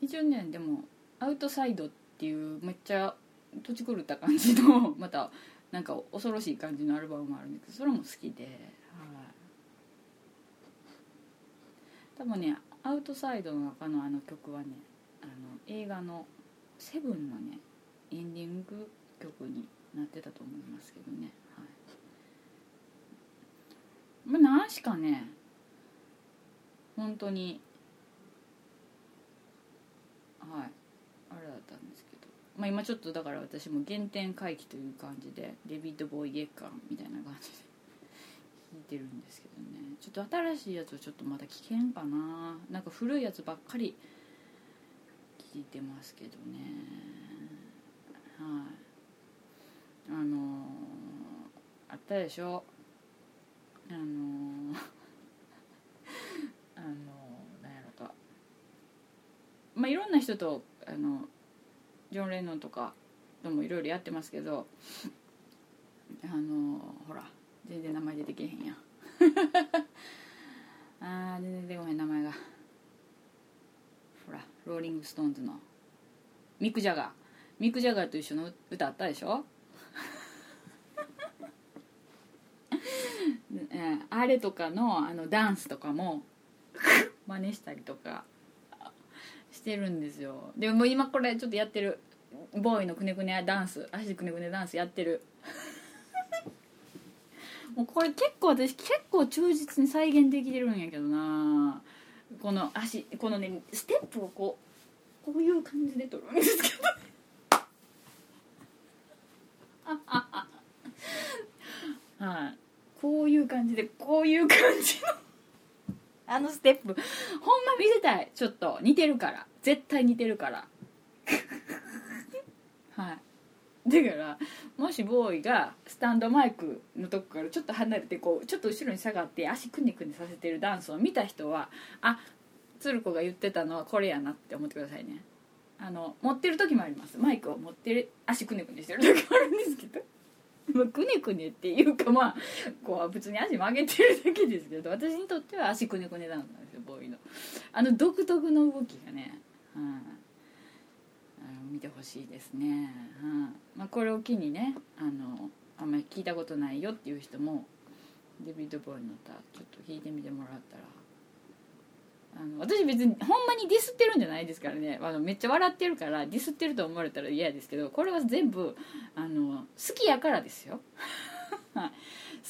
い。一応ねでもアウトサイドっていうめっちゃ土地狂った感じのまたなんか恐ろしい感じのアルバムもあるんだけどそれも好きで、はい、多分ねアウトサイドの中のあの曲はねあの映画の「セブンのねエンディング曲になってたと思いますけどね、はい、まあ何しかね本当にはいあれだったんですけど、まあ、今ちょっとだから私も原点回帰という感じでデビッド・ボーイ月間みたいな感じで。弾いてるんですけどね。ちょっと新しいやつをちょっとまだ聞けんかな。なんか古いやつばっかり聞いてますけどね。はい。あのー、あったでしょ？あのー、あのー、なんやろか。まあいろんな人とあのジョン・レノンとかともいろいろやってますけどあのほら。全然名前出てけへんや あー全然出てこへん名前が。ほらローリング・ストーンズの。ミック・ジャガー。ミック・ジャガーと一緒の歌あったでしょ？あれとかのあのダンスとかも 真似したりとかしてるんですよ。でも今これちょっとやってるボーイのくねくねダンス足くねくねダンスやってる。もうこれ結構私結構忠実に再現できてるんやけどな。この足このねステップをこうこういう感じで取るんですけど。はい。こういう感じでこういう感じの。あのステップ。ほんま見せたい。ちょっと。似てるから。絶対似てるから。はい。だからもしボーイがスタンドマイクのとこからちょっと離れてこうちょっと後ろに下がって足くねくねさせてるダンスを見た人はあ鶴子が言ってたのはこれやなって思ってくださいね。あの持ってる時もあります。マイクを持ってる足くねくねしてる時もあるんですけど。まあ、くねくねっていうかまあこう普通に足曲げてるだけですけど私にとっては足くねくねなんですよボーイの。あの独特の動きがね、うん、見てほしいですね、うん。まあ、これを機にねあのあんまり聞いたことないよっていう人もデビッド・ボーイの歌ちょっと聞いてみてもらったら。あの私別にほんまにディスってるんじゃないですからね。あのめっちゃ笑ってるからディスってると思われたら嫌ですけどこれは全部あの好きやからですよ。好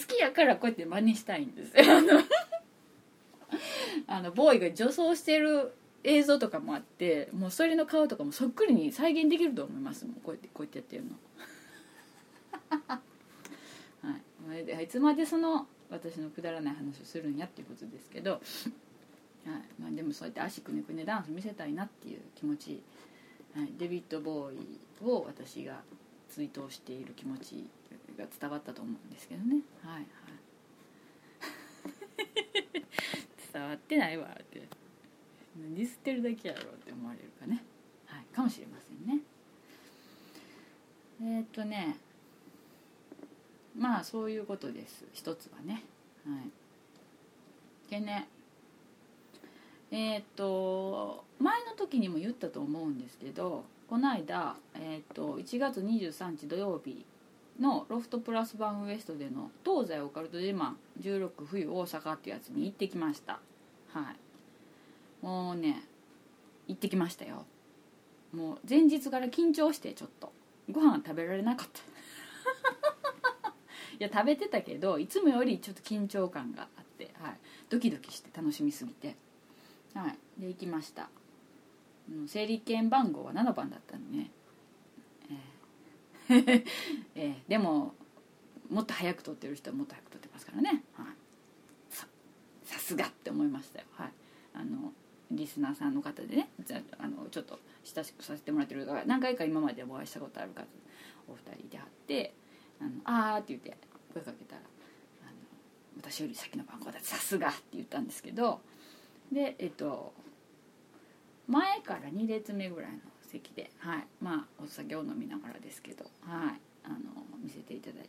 きやからこうやって真似したいんですあのボーイが女装してる映像とかもあってもうそれの顔とかもそっくりに再現できると思いますもん。こうやってこうやってやってるの。はい。つまでその私のくだらない話をするんやっていうことですけど、はい。まあ、でもそうやって足くねくねダンス見せたいなっていう気持ち、はい、デビッド・ボーイを私が追悼している気持ちが伝わったと思うんですけどね。はい。はい。伝わってないわ。ディスってるだけやろって思われるかね、はい、かもしれませんね。えー、っとね。まあそういうことです。一つはね。はい。でね。えー、っと前の時にも言ったと思うんですけどこの間、えー、と1月23日土曜日のロフトプラスバンウエストでの東西オカルト自慢16冬大阪っていうやつに行ってきました。はい。もうね行ってきましたよ。もう前日から緊張してちょっと。ご飯食べられなかった。いや食べてたけどいつもよりちょっと緊張感があって、はい、ドキドキして楽しみすぎて。はい。で行きました。整理券番号は7番だったのね、えー。えー、でももっと早く取ってる人はもっと早く取ってますからね、はい、ささすがって思いましたよ、はい、あのリスナーさんの方でねあのちょっと親しくさせてもらってるから何回か今までお会いしたことある方お二人で会って「あのあ」って言って声かけたらあの「私より先の番号ださすが」って言ったんですけどでえっと前から2列目ぐらいの席で、はい、まあお酒を飲みながらですけど、はい、あの見せていただいて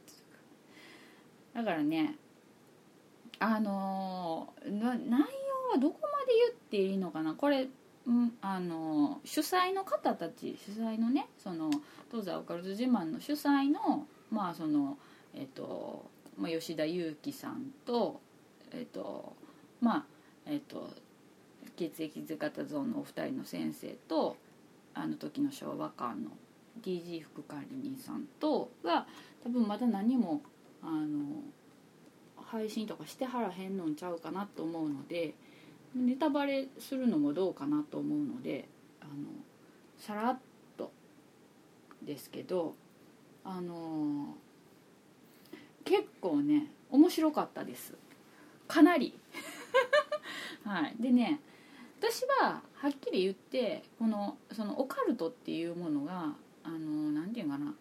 だからねあの内容はどこまで言っていいのかな？これ、うん、あの主催の方たち主催のねその東西オカルト自慢の主催のまあそのえっと、まあ、吉田裕樹さんとえっとまあえっと血液図型ゾーンのお二人の先生とあの時の昭和館の DG 副管理人さんとが多分まだ何もあの配信とかしてはらへんのんちゃうかなと思うのでネタバレするのもどうかなと思うのであのさらっとですけどあの結構ね面白かったです。かなり。はい。でね私ははっきり言ってこのそのオカルトっていうものがあのなんていうかな。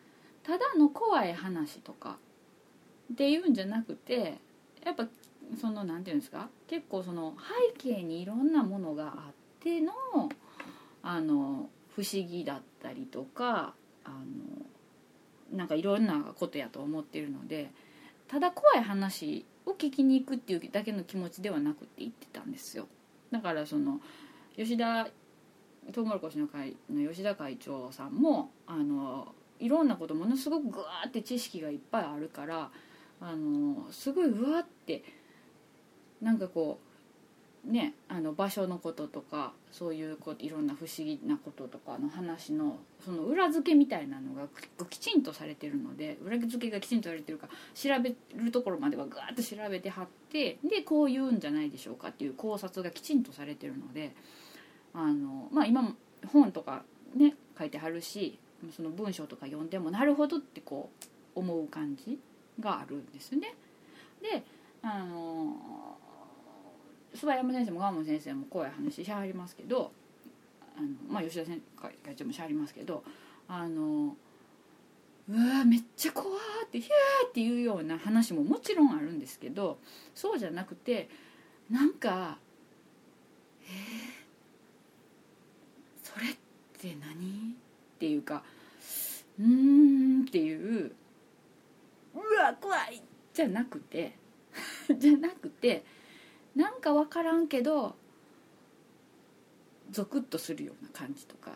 ただの怖い話とかっていうんじゃなくてやっぱそのなんていうんですか？結構その背景にいろんなものがあってのあの不思議だったりとかあのなんかいろんなことやと思ってるのでただ怖い話を聞きに行くっていうだけの気持ちではなくて言ってたんですよ。だからその吉田トウモロコシの会の吉田会長さんもあのいろんなことものすごくグワーって知識がいっぱいあるからあのすごいうわってなんかこうね、あの場所のこととかそういうこいろんな不思議なこととかの話のその裏付けみたいなのがきちんとされてるので裏付けがきちんとされてるか調べるところまではガーッと調べてはってでこう言うんじゃないでしょうかっていう考察がきちんとされてるのであの、まあ、今も本とかね書いてはるしその文章とか読んでもなるほどってこう思う感じがあるんですね。であの諏訪山先生もガンモ先生も怖い話しはりますけどあの、まあ、吉田先生会長もしはりますけどあのうわめっちゃ怖ってヒャーっていうような話ももちろんあるんですけどそうじゃなくてなんかえー、それって何っていうかうーんっていううわ怖い！じゃなくて じゃなくてなんか分からんけどゾクッとするような感じとか。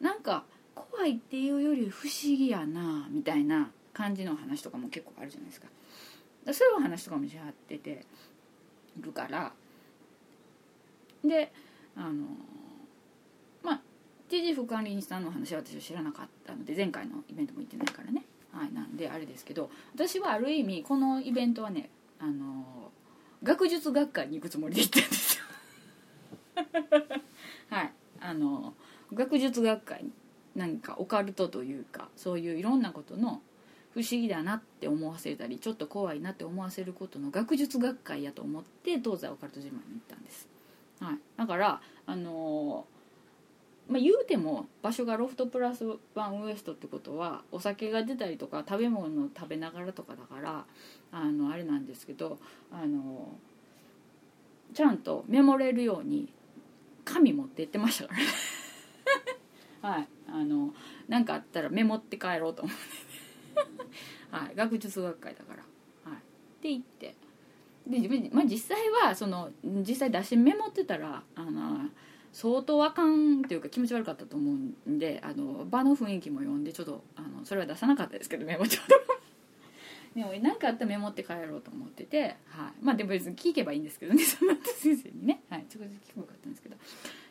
なんか怖いっていうより不思議やなみたいな感じの話とかも結構あるじゃないですか。かそういう話とかもしはっててるから。であのまあ TG 副管理人さんの話は私は知らなかったので前回のイベントも行ってないからね。はいなんであれですけど私はある意味このイベントはねあの学術学会に行くつもりで行ったんですよ。はい。あの学術学会何かオカルトというかそういういろんなことの不思議だなって思わせたりちょっと怖いなって思わせることの学術学会やと思って東西オカルト自慢に行ったんです、はい、だからあの、まあ、言うても場所がロフトプラスワンウエストってことはお酒が出たりとか食べ物を食べながらとかだからあのあれなんですけどあの、ちゃんとメモれるように紙持って行ってましたからね。はい。あの何かあったらメモって帰ろうと思って。はい、学術学会だから。はい、って言って。で、まあ、実際はその実際出しメモってたらあの相当あかんっていうか気持ち悪かったと思うんであの場の雰囲気も読んでちょっとあのそれは出さなかったですけどメモちょっとでも何かあったらメモって帰ろうと思ってて、はい、まあでも別に聞けばいいんですけどねその先生にね、はい、直接聞こよかったんですけど。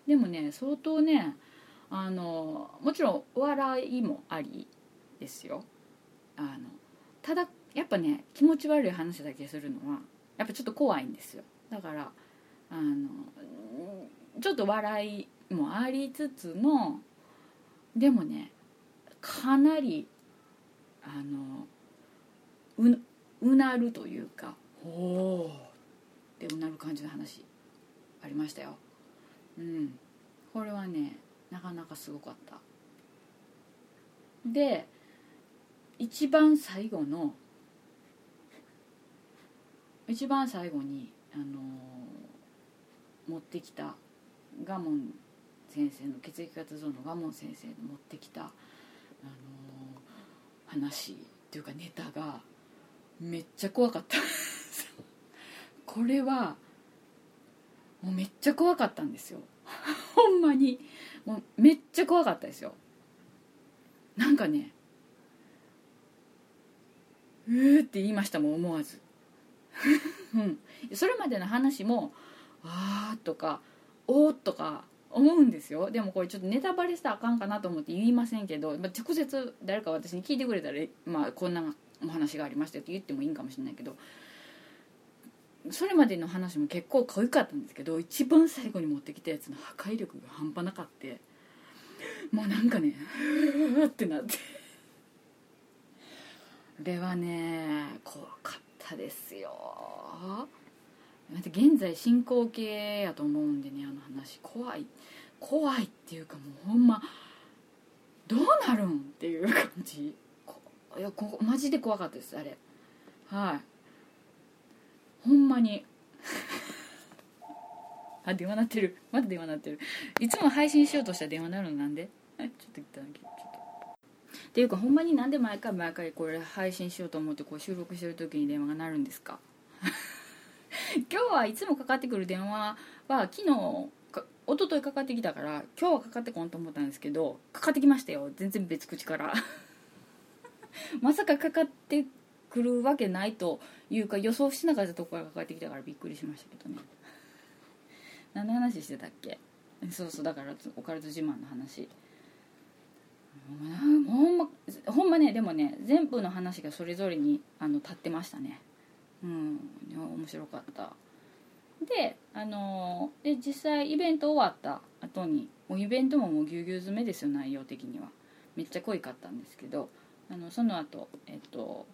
でもね相当ねあのもちろんお笑いもありですよ。あのただやっぱね気持ち悪い話だけするのはやっぱちょっと怖いんですよ。だからあのちょっと笑いもありつつのでもねかなりあのううなるというか「おお」ってうなる感じの話ありましたよ。うん。これはねなかなかすごかった。で一番最後の一番最後に、あの、持ってきたガモン先生の血液活動のガモン先生の持ってきた、あのー、話っていうかネタがめっちゃ怖かった。これはもうめっちゃ怖かったんですよ。ほんまに。もうめっちゃ怖かったですよ。なんかねうーって言いましたもん思わず、うん、それまでの話も「あー」とか「おー」とか思うんですよでもこれちょっとネタバレしたらあかんかなと思って言いませんけど、まあ、直接誰か私に聞いてくれたら、まあ、こんなお話がありましたよって言ってもいいんかもしれないけどそれまでの話も結構濃かったんですけど一番最後に持ってきたやつの破壊力が半端なかってもうなんかねうってなって。れはね怖かったですよ現在進行形やと思うんでねあの話。怖い。怖いっていうかもうほんまどうなるんっていう感じ。いやこマジで怖かったですあれ。はい。ほんまに。あ電話鳴ってる。まだ電話鳴ってる。いつも配信しようとしたら電話鳴るのなんで？ちょっと一旦っていうかほんまになんで毎回毎回これ配信しようと思ってこう収録してる時に電話が鳴るんですか？今日はいつもかかってくる電話は昨日一昨日かかってきたから今日はかかってこんと思ったんですけどかかってきましたよ。全然別口から。まさかかかってくるわけないというか予想しなかったとこからかかってきたからびっくりしましたけどね。何の話してたっけ？そうそうだからオカルト自慢の話。ほんまほんまねでもね全部の話がそれぞれにあの立ってましたね。うん面白かった。であので実際イベント終わった後にもうイベントももうぎゅうぎゅう詰めですよ内容的には。めっちゃ濃いかったんですけどあのその後えっと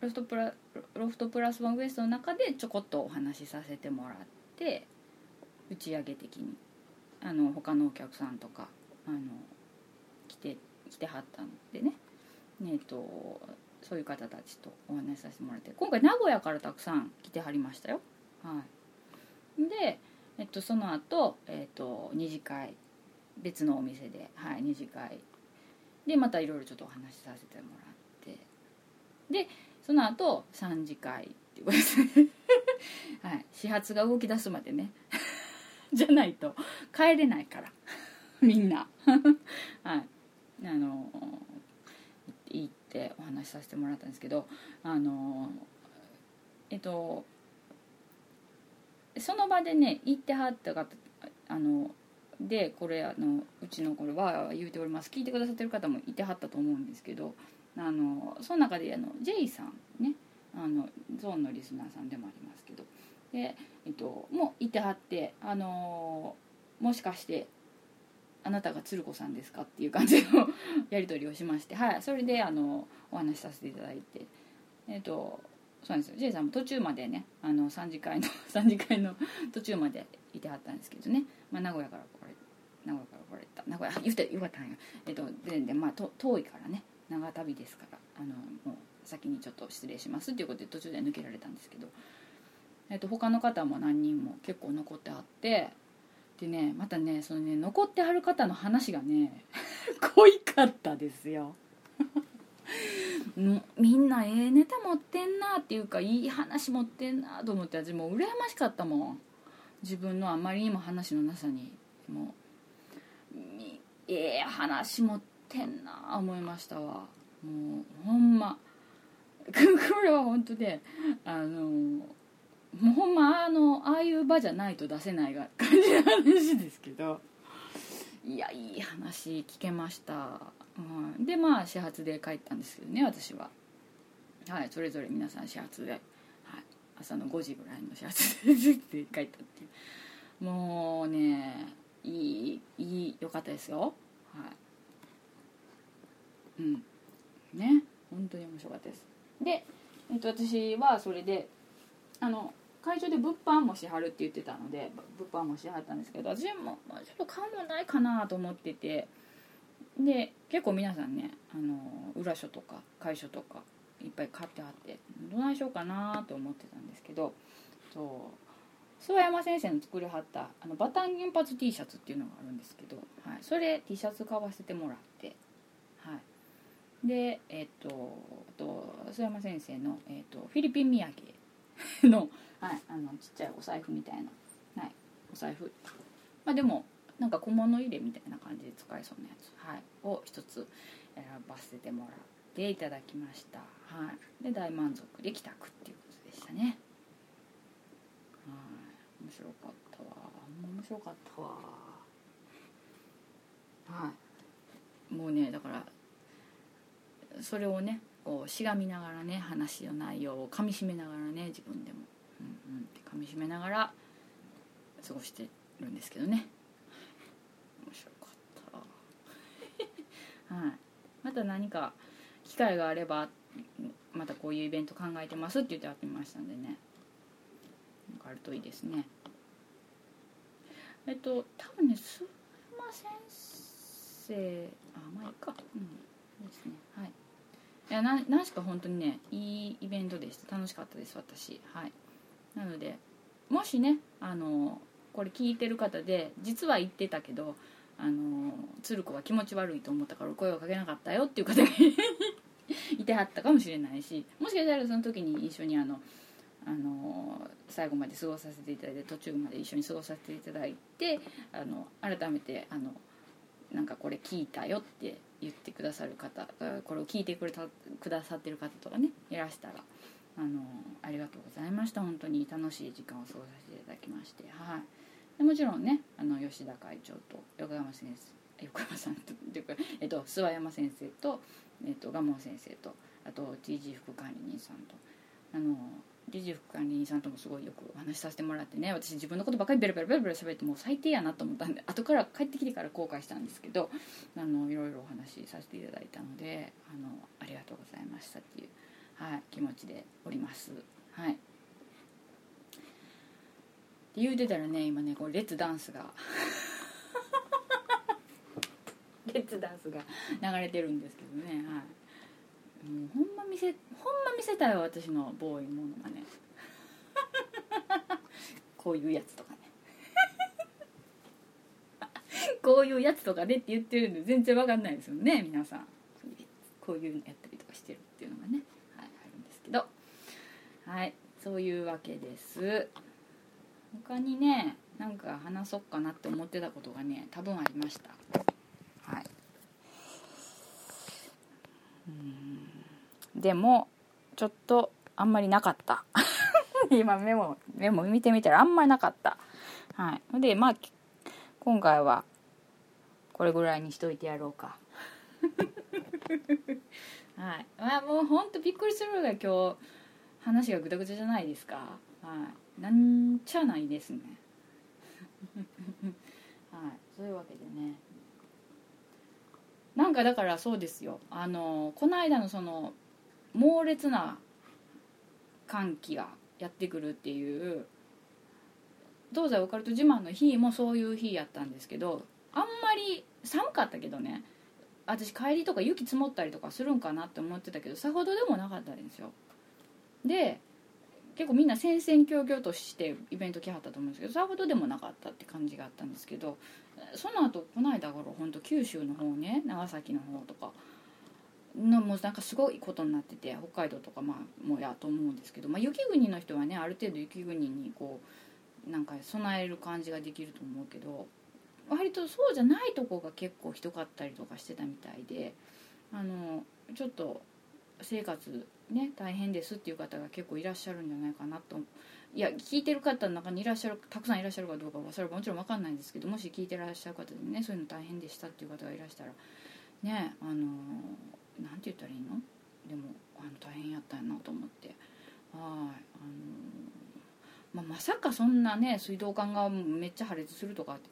ロフトプラロフトプラスワンウエストの中でちょこっとお話しさせてもらって打ち上げ的にあの他のお客さんとかあの来て来てはったんでね。えっとそういう方たちとお話しさせてもらって今回名古屋からたくさん来てはりましたよ。はい。で、えっと、その後、えっと二次会別のお店で、はい、二次会でまたいろいろちょっとお話しさせてもらって。でその後三次会っていうことですね。はい。始発が動き出すまでね。じゃないと帰れないから。みんな。はい。あの行ってお話しさせてもらったんですけどあのえっとその場でね行ってはった方あのでこれあのうちのこれは言うております聞いてくださってる方もいてはったと思うんですけどあのその中であの J さんねあのゾーンのリスナーさんでもありますけどで、えっと、もういてはってあのもしかしてあなたが鶴子さんですか?」っていう感じの やり取りをしましてはいそれであのお話しさせていただいてえっ、とそうなんですよ。J さんも途中までねあの3次会の 3次会の 途中までいてはったんですけどね、まあ、名古屋から来られ名古屋から来られた。名古屋あ 言ってよかったんや。えっ、とででまあ遠いからね。長旅ですからあのもう先にちょっと失礼しますっていうことで途中で抜けられたんですけど、えっと他の方も何人も結構残ってあって。でねまたねそのね残ってはる方の話がね濃いかったですよ。みんなええネタ持ってんなっていうかいい話持ってんなと思って私もう羨ましかったもん。自分のあまりにも話のなさにもうええ話持ってんな思いましたわ。もうほんま。これは本当であのもうほんまあのああいう場じゃないと出せないが感じの話ですけど。いやいい話聞けました、うん、でまあ始発で帰ったんですけどね私は。はいそれぞれ皆さん始発で、はい、朝の5時ぐらいの始発で 帰ったっていう。もうねいいいい良かったですよ。はい。うん。ね本当に面白かったです。で、えっと、私はそれであの会場で物販もしはるって言ってたので物販もしはったんですけど私もちょっと買うもないかなと思っててで結構皆さんねあの裏書とか会書とかいっぱい買ってはってどないしようかなと思ってたんですけどそう諏訪山先生の作りはったあのバタン原発 T シャツっていうのがあるんですけど、はい、それ T シャツ買わせてもらってはい。でえっ、とあと須山先生の、えっとフィリピン土産の,、はい、あのちっちゃいお財布みたいな、はい、お財布。まあでもなんか小物入れみたいな感じで使えそうなやつ、はい、を一つ選ばせてもらっていただきました、はい、で大満足で帰宅っていうことでしたね。はい。面白かったわ。面白かったわ。はい。もうねだからそれをねこうしがみながらね話の内容をかみしめながらね自分でも、うんうん、ってかみしめながら過ごしてるんですけどね面白かったはい。また何か機会があればまたこういうイベント考えてますって言ってやってましたんでね。なんかあるといいですね。えっと多分ね須山先生あまあいいか。うん。ですね。はい。いやな何しか本当にねいいイベントでした。楽しかったです私。はい。なのでもしねあのこれ聞いてる方で実は言ってたけどあの鶴子が気持ち悪いと思ったから声をかけなかったよっていう方がいてはったかもしれないしもしかしたらその時に一緒にあのあの最後まで過ごさせていただいて途中まで一緒に過ごさせていただいてあの改めてあのなんかこれ聞いたよって言ってくださる方これを聞いてくれたくださってる方とかねいらしたらあのありがとうございました。本当に楽しい時間を過ごさせていただきまして。はい。でもちろんねあの吉田会長と横山先生横山さんというか、えっと、諏訪山先生と、えっと、蒲生先生とあと TG 副管理人さんとあの TG 副管理人さんともすごいよくお話しさせてもらってね私自分のことばかりベラベラベラベラ喋ってもう最低やなと思ったんで後から帰ってきてから後悔したんですけどあのいろいろお話しさせていただいたのであのありがとうございましたっていう、はい、気持ちでおります。はい言うてたらね今ねこうレッツダンスが。レッツダンスが。流れてるんですけどねはい。もうほんま見せほんま見せたよ私のボーイものまね。こういうやつとかね。こういうやつとかねって言ってるんで全然わかんないですよね皆さん。こういうのやったりとかしてるっていうのがね、はい、あるんですけど。はいそういうわけです他にねなんか話そうかなって思ってたことがね多分ありました。はい。うん。でもちょっとあんまりなかった。今メモメモ見てみたらあんまりなかった。はい。でまあ今回はこれぐらいにしといてやろうか。はい。まあもうほんとびっくりするぐらい今日話がぐだぐだじゃないですか。はい。なんちゃないですね。はい。そういうわけでね。なんかだからそうですよ。あのこの間のその猛烈な寒気がやってくるっていう東西オカルト自慢の日もそういう日やったんですけどあんまり寒かったけどね私帰りとか雪積もったりとかするんかなって思ってたけどさほどでもなかったんですよ。で結構みんな戦々恐々としてイベント来はったと思うんですけどさほどでもなかったって感じがあったんですけどその後この間頃本当九州の方ね長崎の方とかのもうなんかすごいことになってて北海道とかまあもやと思うんですけど、まあ、雪国の人はねある程度雪国にこうなんか備える感じができると思うけど割とそうじゃないとこが結構ひどかったりとかしてたみたいであのちょっと生活ね大変ですっていう方が結構いらっしゃるんじゃないかなと。いや聞いてる方の中にいらっしゃるたくさんいらっしゃるかどうかはそれはもちろん分かんないんですけどもし聞いてらっしゃる方でねそういうの大変でしたっていう方がいらしたらねあのなんて言ったらいいの？でもあの大変やったんやなと思って。はいあのまあ、まさかそんなね水道管がめっちゃ破裂するとかって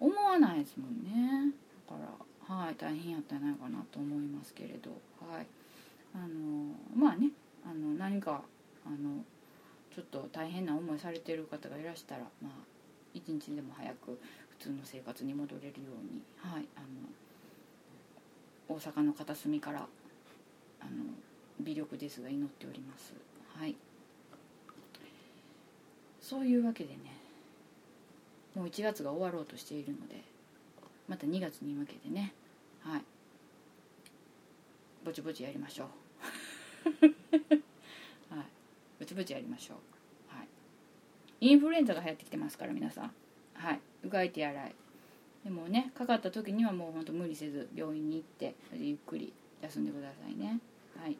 思わないですもんね。だからはい大変やったんじゃないかなと思いますけれど。はい。あのまあねあの何かあのちょっと大変な思いされてる方がいらしたらまあ一日でも早く普通の生活に戻れるようにはいあの大阪の片隅からあの微力ですが祈っております。はい。そういうわけでねもう1月が終わろうとしているのでまた2月に向けてねはい。ぼちぼちやりましょう。はい。ぼちぼちやりましょう。はい。インフルエンザが流行ってきてますから皆さん。はい。うがい手洗い。でもねかかった時にはもうほんと無理せず病院に行ってゆっくり休んでくださいね。はい。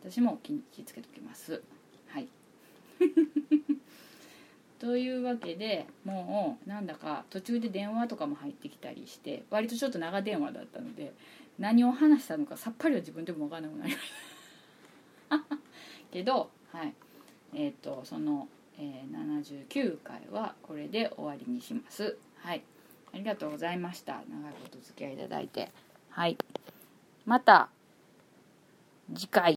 私も気気つけときます。はい。というわけでもうなんだか途中で電話とかも入ってきたりして割とちょっと長電話だったので何を話したのかさっぱりは自分でも分からなくなりました。けどはい。えっ、ー、とその、えー、79回はこれで終わりにします。はい。ありがとうございました。長いこと付き合いいただいて。はい。また次回。